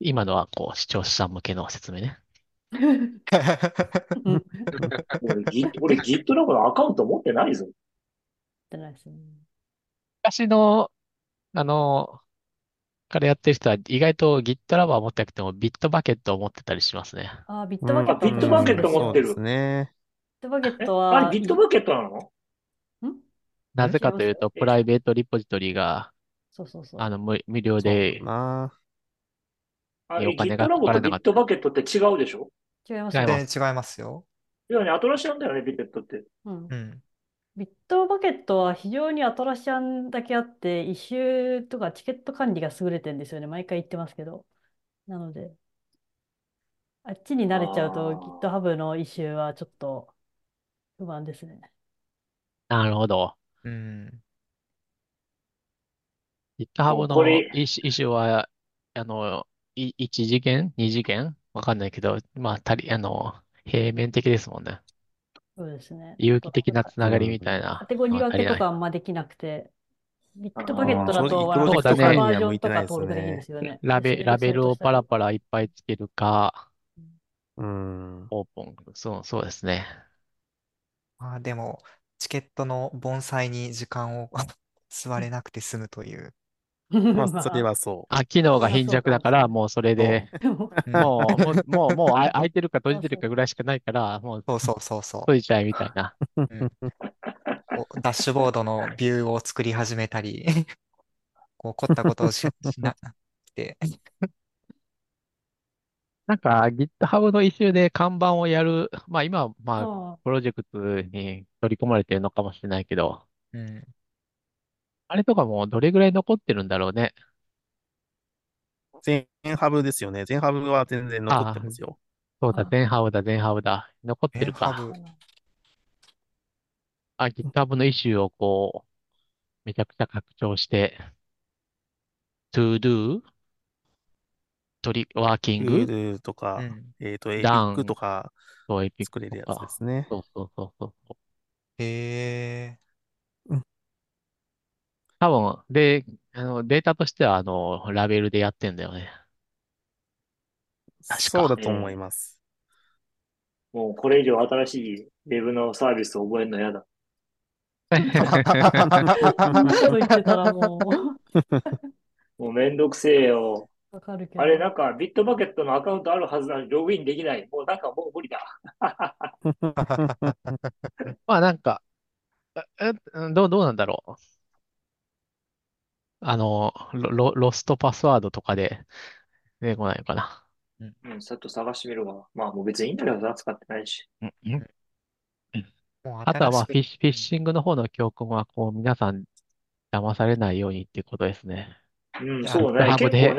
今のは、こう、視聴者さん向けの説明ね。う ん俺、Git、俺 GitLab のアカウント持ってないぞ。昔の、あの、からやってる人は、意外と GitLab は持ってなくても、ビットバケットを持ってたりしますね。あー、ビッうん。トバケットビットバケット私持ってるそうですね。ビットバケッえ、トあれは、ビットバケットなの？ん？なぜ違いますよ。かというと、プライベートリポジトリが、そうそうそあの、無、無料そうで。あれ、お金がか GitLab からなかっとビットバケットって違うでしょ？う。違います違いよ。ます。全然違いますよ。いやね、アトラシアンだよね、ビッットって。うん。うん。ビットバケットは非常にアトラシアンだけあって、イシューとかチケット管理が優れてるんですよね。毎回言ってますけど。なので、あっちに慣れちゃうとあ GitHub のイシューはちょっと不満ですね。なるほど。うん。GitHub もうこのれ、イシイシュは、あの、い1次元 ?2 次元わかんないけど、まあ、足り、あの、平面的ですもんね。そうですね。あ有機と、的なつながりうん。みたいなカテゴリー。分けとかあんまできなくて、ビットバケッうん。トだ正直、と、あの、プロジェクトそうだね。カバージョ管理には向いてンとかないです登録できるんでね。すよね。ラベ、ラベルをパラ。パラいっぱいつけるか、うん。オープン。そう、そうですね。まあでも、チケットの盆栽に時間を 吸われなくて済むという。まあ、それまあ、はそあ、機能が貧弱だから。もうそれ。で、でも、うん。もう、もう、開いてるか閉じてる。かぐらいしかないから、もうそうそうそうそ閉じちゃえみたいな。ダッシュボードのビューを作り始めたり、こう凝ったことをし、しなくて。なんか GitHub のイシューで看板をやる、まあ今はまあ、プロジェクトに取り込まれてるのかもしれないけど、うん。あれとかもどれぐらい残ってるんだろうね。う。全ハブですよね。全ハブは全然残ってますよ。そうだ、あ全ハブだ、全ハブだ。残ってるか。あ、GitHub のイシューをこう、めちゃくちゃ拡張して、to do, トリ、ワーキンクーグ、ルとうか、ん。えっと、エピックとかとエピック作れるやつでとか。すね。そうそうそうそう。へえ。うん。多分、で、あの、データとしては、あの、ラベルでやってんだよね。確か。そうだと思いえます。ーもうこれ以上新しいウェブのサービスを覚えるの嫌だ。そんなこと言ってたらももうめんどくせえよ。う、わかるけあれ、ど。なんか、ビットバケットのアカウントあるはずなのにログインできない。もうなんかもう無理だ。まあなんか、え、えどう、どうなんだろう？あの、ロ、ロストパスワードとかで出てこないのかな。うん、うん、ちょっと探してみるわ。まあもう別にインターネットは使ってないし。うん、うんあとはまあフィッシュ、フィッシングの方の教訓は、こう、皆さん騙されないようにっていうことですね。うん、そうね。結構ね。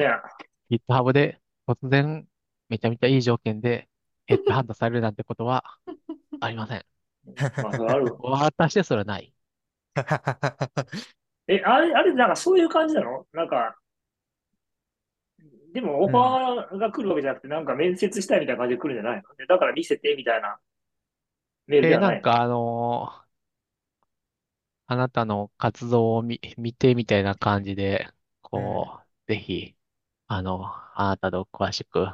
GitHub で突然めちゃめちゃいい条件でヘッドハンドされるなんてことは ありません。まあ、ある。私ですらない。え、あれ、あれ、なんかそういう感じなの？なんか、でもオファーが来るわけじゃなくて、なんか面接したいみたいな感じで来るんじゃないの？でだから見せてみたいなメールじゃないなんかあのーあなたの活動を見、見てみたいな感じで、こう、ぜひ、あの、あなたと詳しく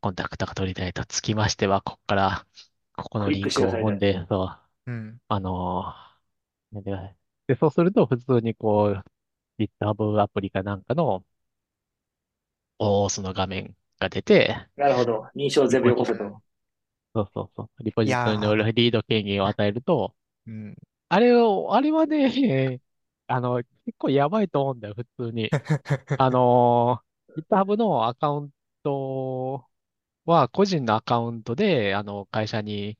コンタクトが取りたいとつきましては、ここから、ここのリンクを踏んで、そう、うん。あのー、で、そうすると、普通にこう、GitHub アプリかなんかの、おその画面が出て、なるほど。認証全部よこせと。そうそうそう。リポジトリのリード権限を与えると、うん、あれを、あれはね、あの、結構やばいと思うんだよ、普通に。あの、GitHub のアカウントは、個人のアカウントで、あの、会社に、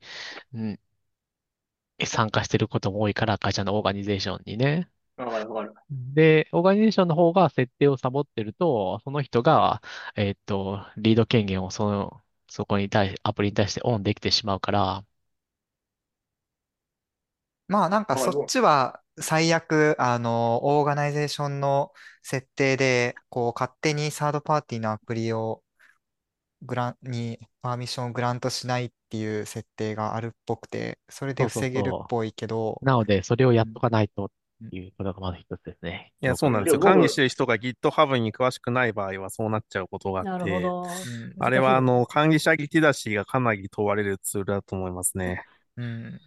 うん、参加してることも多いから、会社のオーガニゼーションにね。わかるわかる。で、オーガニゼーションの方が設定をサボってると、その人が、えっと、リード権限をその、そこに対し、アプリに対してオンできてしまうから、まあなんかそっちは最悪、あの、 Organization の設定で、こう勝手にサードパーティーのアプリをグラン、にパーミッションを grant しないっていう設定があるっぽくて、それで防げるっぽいけど、なので、それをやっとかないとっていうことがまず一つですね。いや、そうなんですよ。管理してる人が GitHub に詳しくない場合はそうなっちゃうことがあって、あれはあの、管理者リテラシーがかなり問われるツールだと思いますね。うん。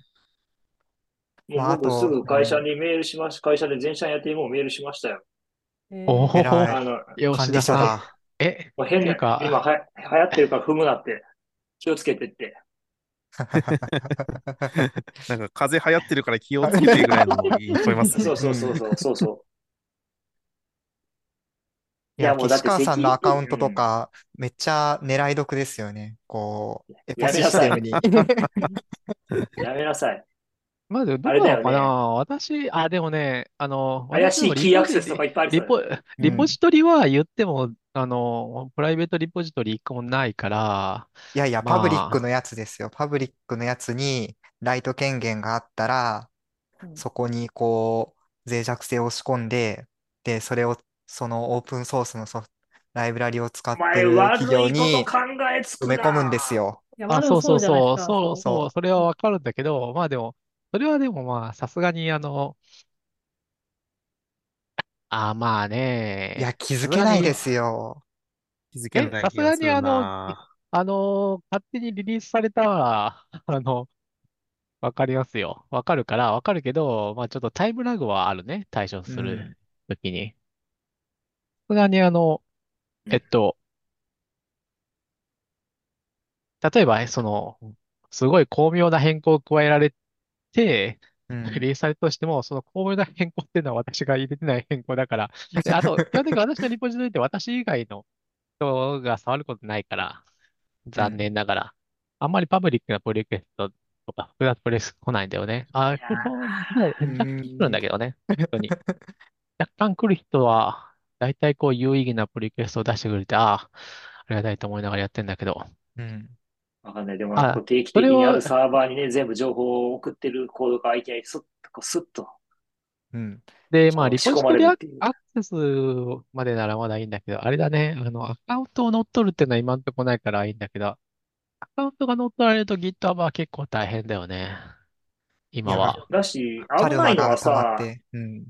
もう僕すぐ会社にメールしまし、会社で全社やってもうメールしましたよ。おお、あの、吉田さん。え、変な、今は流行ってるから踏むなって。気をつけてって。なんか風邪流行ってるから気をつけてぐらいの言い聞こえますね。そうそうそうそうそうそう。いや、もう岸川さんのアカウントとか、めっちゃ狙い得ですよね。こう、エポシステムに。やめなさい。まず、どうなのかな、私、あ、でもね、あの、怪しいキーアクセスとかいっぱいあるリポ、リポジトリは言っても、あの、プライベートリポジトリ一個もないから、いやいや、パブリックのやつですよ。パブリックのやつにライト権限があったら、そこにこう、脆弱性を仕込んで、で、それを、そのオープンソースのソフト、ライブラリを使ってる企業に埋め込むんですよ。あ、そうそうそう、そうそう、それはわかるんだけど、まあでも、それはでもまあ、さすがにあの、あ、まあね。いや、気づけないですよ。気づけないさすがにあの、あの、勝手にリリースされたら、あの、わかりますよ。わかるから、わかるけど、まあちょっとタイムラグはあるね。対処するときに。さすがにあの、えっと、例えば、その、すごい巧妙な変更を加えられて、リリースされたとしても、その巧妙な変更っていうのは私が入れてない変更だから、で、あと、基本的に私のリポジトリって私以外の人が触ることないから、残念ながら。あんまりパブリックなプリクエストとか複雑プレス来ないんだよね。あ、来るんだけどね。本当に。若干来る人は、だいたいこう有意義なプリクエストを出してくれて、ああ、ありがたいと思いながらやってんだけど。うん。わかんない。でも、定期的にあるサーバーにね、全部情報を送ってるコードが相手にスッと、スッと。うん。で、まあ、リポジトリアクセスまでならまだいいんだけど、あれだね、あの、アカウントを乗っ取るっていうのは今んとこないからいいんだけど、アカウントが乗っ取られると GitHub は結構大変だよね。今は。だし、危ないのはさ、うん、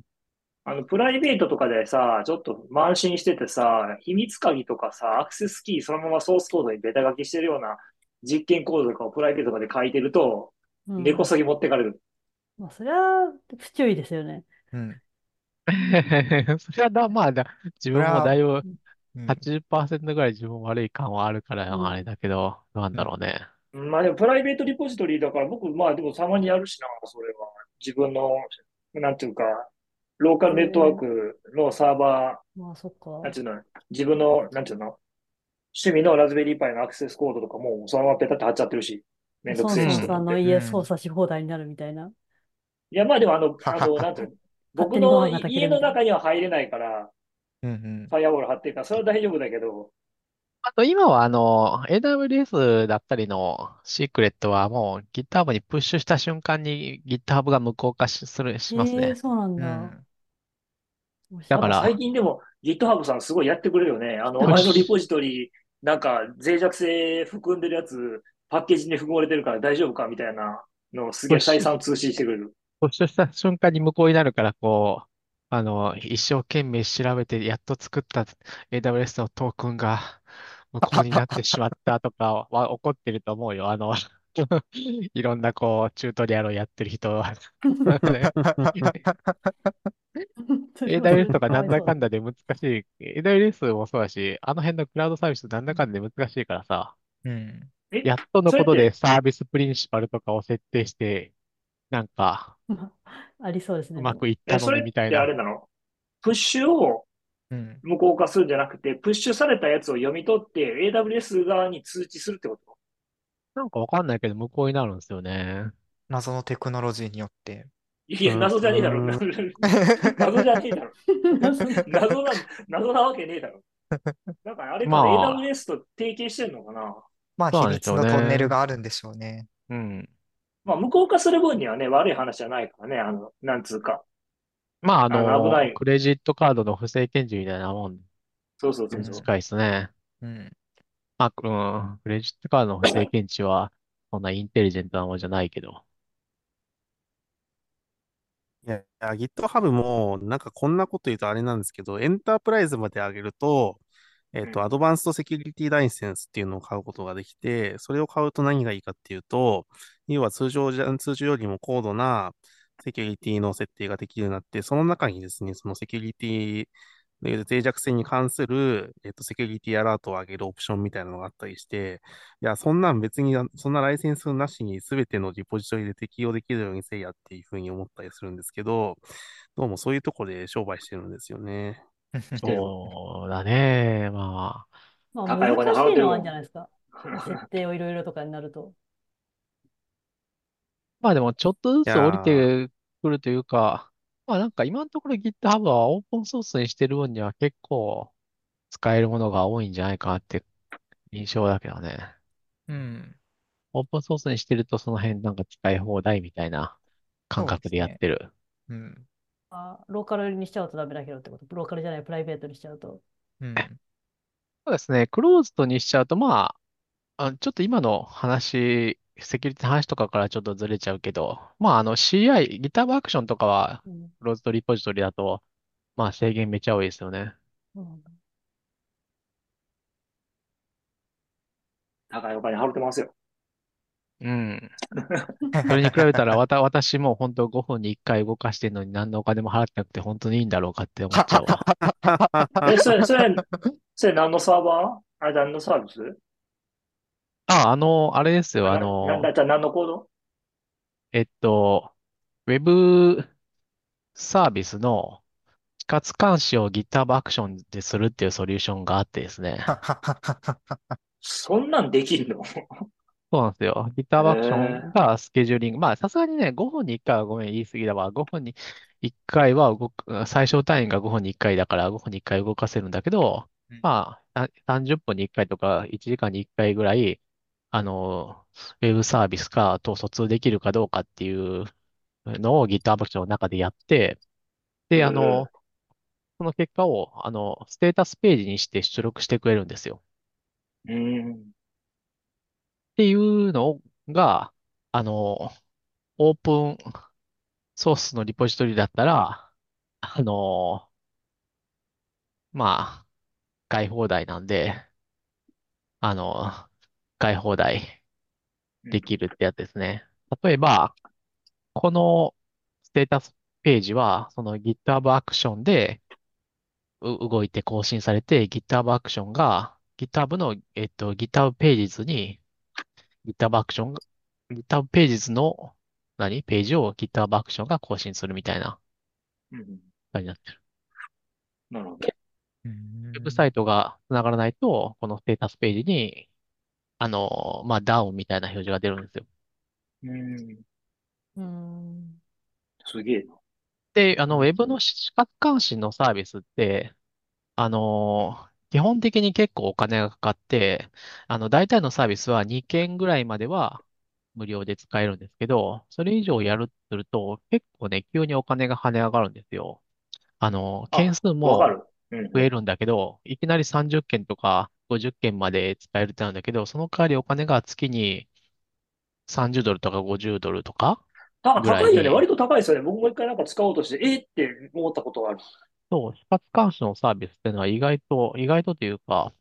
あの、プライベートとかでさ、ちょっと慢心しててさ、秘密鍵とかさ、アクセスキーそのままソースコードにベタ書きしてるような実験コードとかをプライベートとかで書いてると、根こそぎ持ってかれる。まあ、それは不注意ですよね。うん。それはだ、まあだ、自分もだいぶ80%ぐらい自分悪い感はあるからあれだけど、なんだろうね。まあでもプライベートリポジトリだから僕、まあでもたまにやるしな、それは。自分の、なんていうか、ローカルネットワークのサーバー、まあ、そっか。なんちゅうの、自分の、なんちゅうの、趣味のラズベリーパイのアクセスコードとかも、そのままペタって貼っちゃってるし、めんどくせえし。さんの家操作し放題になるみたいな。いや、まあでもあの、あの、なんていうの、僕の家の中には入れないから、うんうん、ファイアウォール貼ってるから、それは大丈夫だけど。あと今はあの、AWS だったりのシークレットはもう GitHub にプッシュした瞬間に GitHub が無効化しする、しますね。えー、そうなんだ。うん、だから。最近でも GitHub さんすごいやってくれるよね。あの、お前のリポジトリ、なんか脆弱性含んでるやつ、パッケージに含まれてるから大丈夫かみたいなのをすげえ再三通信してくれる。保証した瞬間に無効になるから、こう、あの、一生懸命調べてやっと作った AWS のトークンが無効になってしまったとかは怒ってると思うよ。あの、いろんなこう、チュートリアルをやってる人 は AWS とかなんだかんだで難しい。AWS もそうだし、あの辺のクラウドサービスなんだかんだで難しいからさ、うん。やっとのことでサービスプリンシパルとかを設定して、なんか、ありそうですね。うまくいったのにみたいな。あれなの？プッシュを無効化するんじゃなくて、うん、プッシュされたやつを読み取って AWS 側に通知するってこと？なんかわかんないけど無効になるんですよね。謎のテクノロジーによって。いや、謎じゃねえだろ。謎じゃねえだろ。謎な、謎なわけねえだろ。だからあれか、まあ、AWS と提携してんのかな？まあ、秘密のトンネルがあるんでしょうね。うん。まあ、無効化する分にはね、悪い話じゃないからね、あの、なんつうか。まあ、あの、危ないクレジットカードの不正検知みたいなもん。そうそうそうそう。近いですね。うん。まあ、うん、クレジットカードの不正検知は、そんなインテリジェントなものじゃないけど。いや、GitHub も、なんかこんなこと言うとあれなんですけど、エンタープライズまで上げると、えっと、アドバンストセキュリティライセンスっていうのを買うことができて、それを買うと何がいいかっていうと、要は通常じゃ、通常よりも高度なセキュリティの設定ができるようになって、その中にですね、そのセキュリティ脆弱性に関する、えっと、セキュリティアラートを上げるオプションみたいなのがあったりして、いや、そんなん別に、そんなライセンスなしに全てのリポジトリで適用できるようにせいやっていうふうに思ったりするんですけど、どうもそういうとこで商売してるんですよね。そうだね。まあ。まあ、難しいのはあるんじゃないですか。設定をいろいろとかになると。まあでも、ちょっとずつ降りてくるというか、まあなんか今のところ GitHub はオープンソースにしてる分には結構使えるものが多いんじゃないかなって印象だけどね。うん。オープンソースにしてるとその辺なんか使い放題みたいな感覚でやってる。うん。あ、ローカルにしちゃうとダメだけどってこと？ローカルじゃない、プライベートにしちゃうと。うん。そうですね。クローズドにしちゃうと、まあ、あちょっと今の話、セキュリティの話とかからちょっとずれちゃうけど、まあ、あの CI、GitHub アクションとかは、クローズドリポジトリだと、まあ制限めっちゃ多いですよね。うん、高いお金払ってますよ。うん。それに比べたら、わた、私も本当5分に1回動かしてるのに何のお金も払ってなくて本当にいいんだろうかって思っちゃうわ。え、それ、それ、それ何のサーバー？あれ何のサービス？あ、あの、あれですよ、あの、な、な、じゃ何のコード？えっと、ウェブサービスの死活監視を GitHub アクションでするっていうソリューションがあってですね。そんなんできるの？そうなんですよ。GitHub アクションがスケジューリング。まあ、さすがにね、5分に1回はごめん、言い過ぎだわ。5分に1回は動く、最小単位が5分に1回だから5分に1回動かせるんだけど、まあ、30分に1回とか1時間に1回ぐらい、あの、ウェブサービスかと疎通できるかどうかっていうのを GitHub アクションの中でやって、で、あの、その結果を、あの、ステータスページにして出力してくれるんですよ。うん。っていうのが、あの、オープンソースのリポジトリだったら、あの、まあ、買い放題なんで、あの、買い放題できるってやつですね。例えば、このステータスページは、その GitHub アクションで動いて更新されて、GitHub アクションが GitHub の、えっと、GitHub ページズに GitHub アクション、GitHub ページズの何？ページを GitHub アクションが更新するみたいな。態になってる。なるほど。ウェブサイトが繋がらないと、このステータスページに、あの、まあ、ダウンみたいな表示が出るんですよ。うん。うん。すげえな。で、あの、ウェブの視覚監視のサービスって、あの、基本的に結構お金がかかって、あの、大体のサービスは2件ぐらいまでは無料で使えるんですけど、それ以上やるとすると、結構ね、急にお金が跳ね上がるんですよ。あの、件数も増えるんだけど、いきなり30件とか50件まで使えるってなんだけど、その代わりお金が月に30ドルとか50ドルとか高いよね。割と高いですよね。僕も一回なんか使おうとして、えって思ったことがある。そう、死活監視のサービスっていうのは意外と、意外とというか、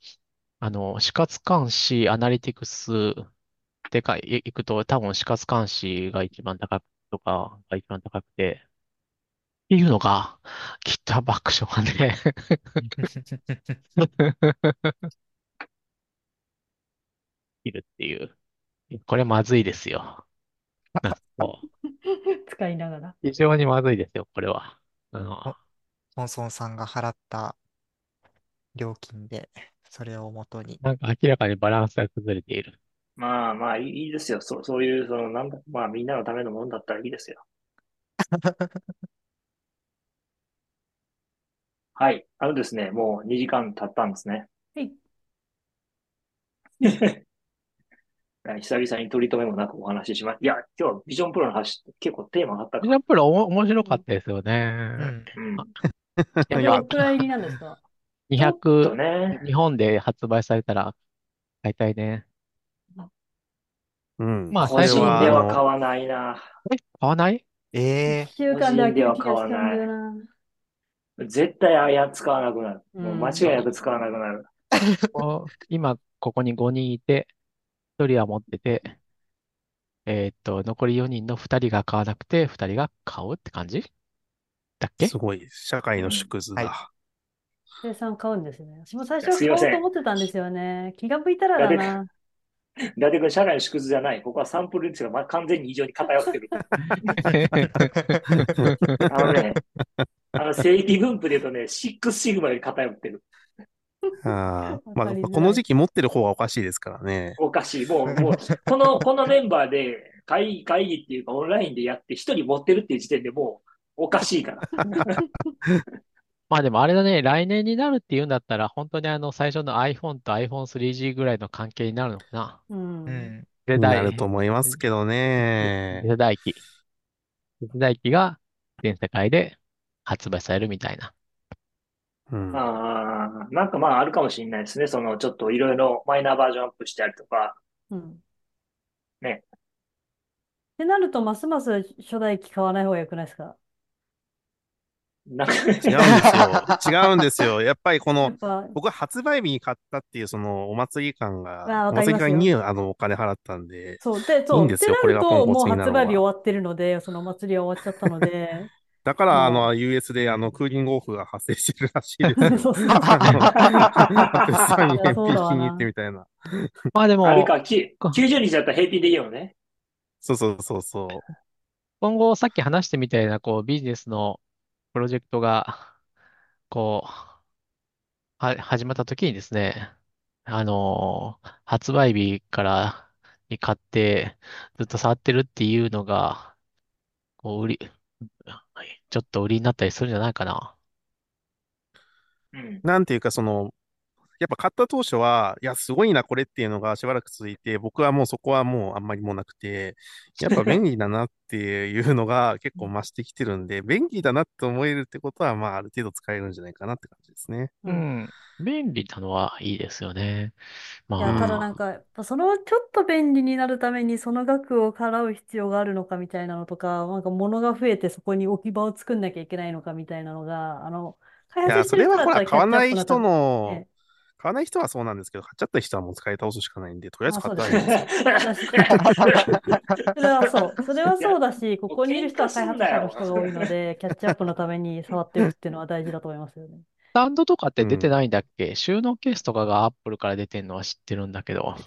あの、死活監視アナリティクスでかい、いくと多分死活監視が一番高くとかが一番高くて、っていうのが、GitHub アクションがねいるっていう。これまずいですよ。使いながら。非常にまずいですよ、これは。あの、ソンソンさんが払った料金で、それをもとに。なんか明らかにバランスが崩れている。まあまあいいですよ。そそういう、その、なんだ、まあみんなのためのものだったらいいですよ。はい。あのですね、もう2時間経ったんですね。はい。久々に取り留めもなくお話しします。いや、今日はビジョンプロの話、結構テーマがあったビジョンプロお面白かったですよね。うん。どれくらい入りなんですか ?200、ね、日本で発売されたら買いたいね。うん。まあ、最初では買わないな。え、買わない？ええー。習慣では買わない。絶対あや使わなくなる。もう間違いなく使わなくなる。今、ここに5人いて、1人は持ってて、えーっと、残り4人の2人が買わなくて、2人が買うって感じ？だっけ？すごい、社会の縮図だ。生産買うんですね。私も最初は買おうと思ってたんですよね。気が向いたらだな。伊達君、社会の縮図じゃない。ここはサンプル率が、まあ、完全に異常に偏ってる。あのね、あの正規分布で言うとね、6シグマより偏ってる。あまあ、この時期持ってる方がおかしいですからね。おかしい。もう、もう、この、このメンバーで会議、会議っていうかオンラインでやって一人持ってるっていう時点でもうおかしいから。まあでもあれだね、来年になるっていうんだったら、本当にあの最初の iPhone と iPhone3G ぐらいの関係になるのかな。うん。世代。なると思いますけどね。世代機。世代機が全世界で発売されるみたいな。うん。ああ、なんかまああるかもしれないですね。そのちょっといろいろマイナーバージョンアップしたりとか。うん。ね。ってなると、ますます初代機買わない方がよくないですか？違うんですよ。違うんですよ。やっぱりこの、僕は発売日に買ったっていうそのお祭り感が、お祭り感にあのお金払ったんで、そう、で、そう、いいんですよ、もう発売日終わってるので、そのお祭りは終わっちゃったので、だから、あの、US で、あの、クーリングオフが発生してるらしいです。そうそうそう。平均に行ってみたいな。まあでも、あれか、90日だったら平均でいいよね。そうそうそうそう。今後、さっき話してみたいな、こう、ビジネスのプロジェクトが、こう、は、始まった時にですね、あの発売日からに買って、ずっと触ってるっていうのが、こう、売り、ちょっと売りになったりするんじゃないかな。うん。なんていうか、その、やっぱ買った当初は、いや、すごいな、これっていうのがしばらく続いて、僕はもうそこはもうあんまりもうなくて、やっぱ便利だなっていうのが結構増してきてるんで、便利だなって思えるってことは、まあ、ある程度使えるんじゃないかなって感じですね。うん。便利なのはいいですよね。まいや、ただなんか、やっぱそのちょっと便利になるためにその額を払う必要があるのかみたいなのとか、なんか物が増えてそこに置き場を作んなきゃいけないのかみたいなのが、あの、開発してる人だったら買わない人の、買わない人はそうなんですけど、買っちゃった人はもう使い倒すしかないんで、とりあえず買ったらいいですよ。それはそう。それはそうだし、ここにいる人は開発者の人が多いので、キャッチアップのために触ってるっていうのは大事だと思いますよね。スタンドとかって出てないんだっけ、うん、収納ケースとかがアップルから出てるのは知ってるんだけど。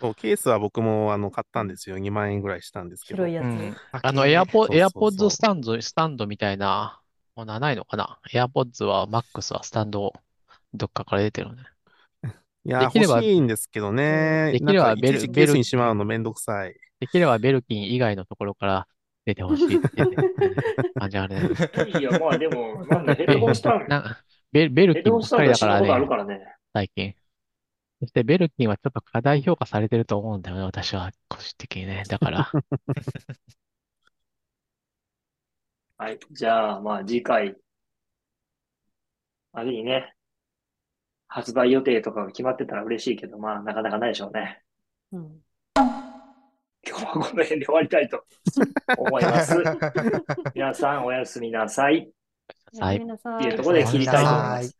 そう、ケースは僕もあの買ったんですよ。2万円ぐらいしたんですけど。白いやつ。うん、あの、エアポ、エアポッドスタンド、スタンドみたいなもうないのかな ?AirPods は Max はスタンドどっかから出てるね。いや、欲しいんですけどね。できればベル、ベルにしまうのめんどくさい。できればベルキン以外のところから出てほしいって 感じあるね。いや、まあでも、なんだ、ヘッドホンスタンベベルキンばっかりだからね、ね最近。そしてベルキンはちょっと過大評価されてると思うんだよね、私は、個人的にね。だから。はい。じゃあ、まあ次回、あれにね、発売予定とかが決まってたら嬉しいけど、まあなかなかないでしょうね。うん、今日はこの辺で終わりたいと思います。皆さんおやすみなさい。はい。っていうところで切りたいと思います。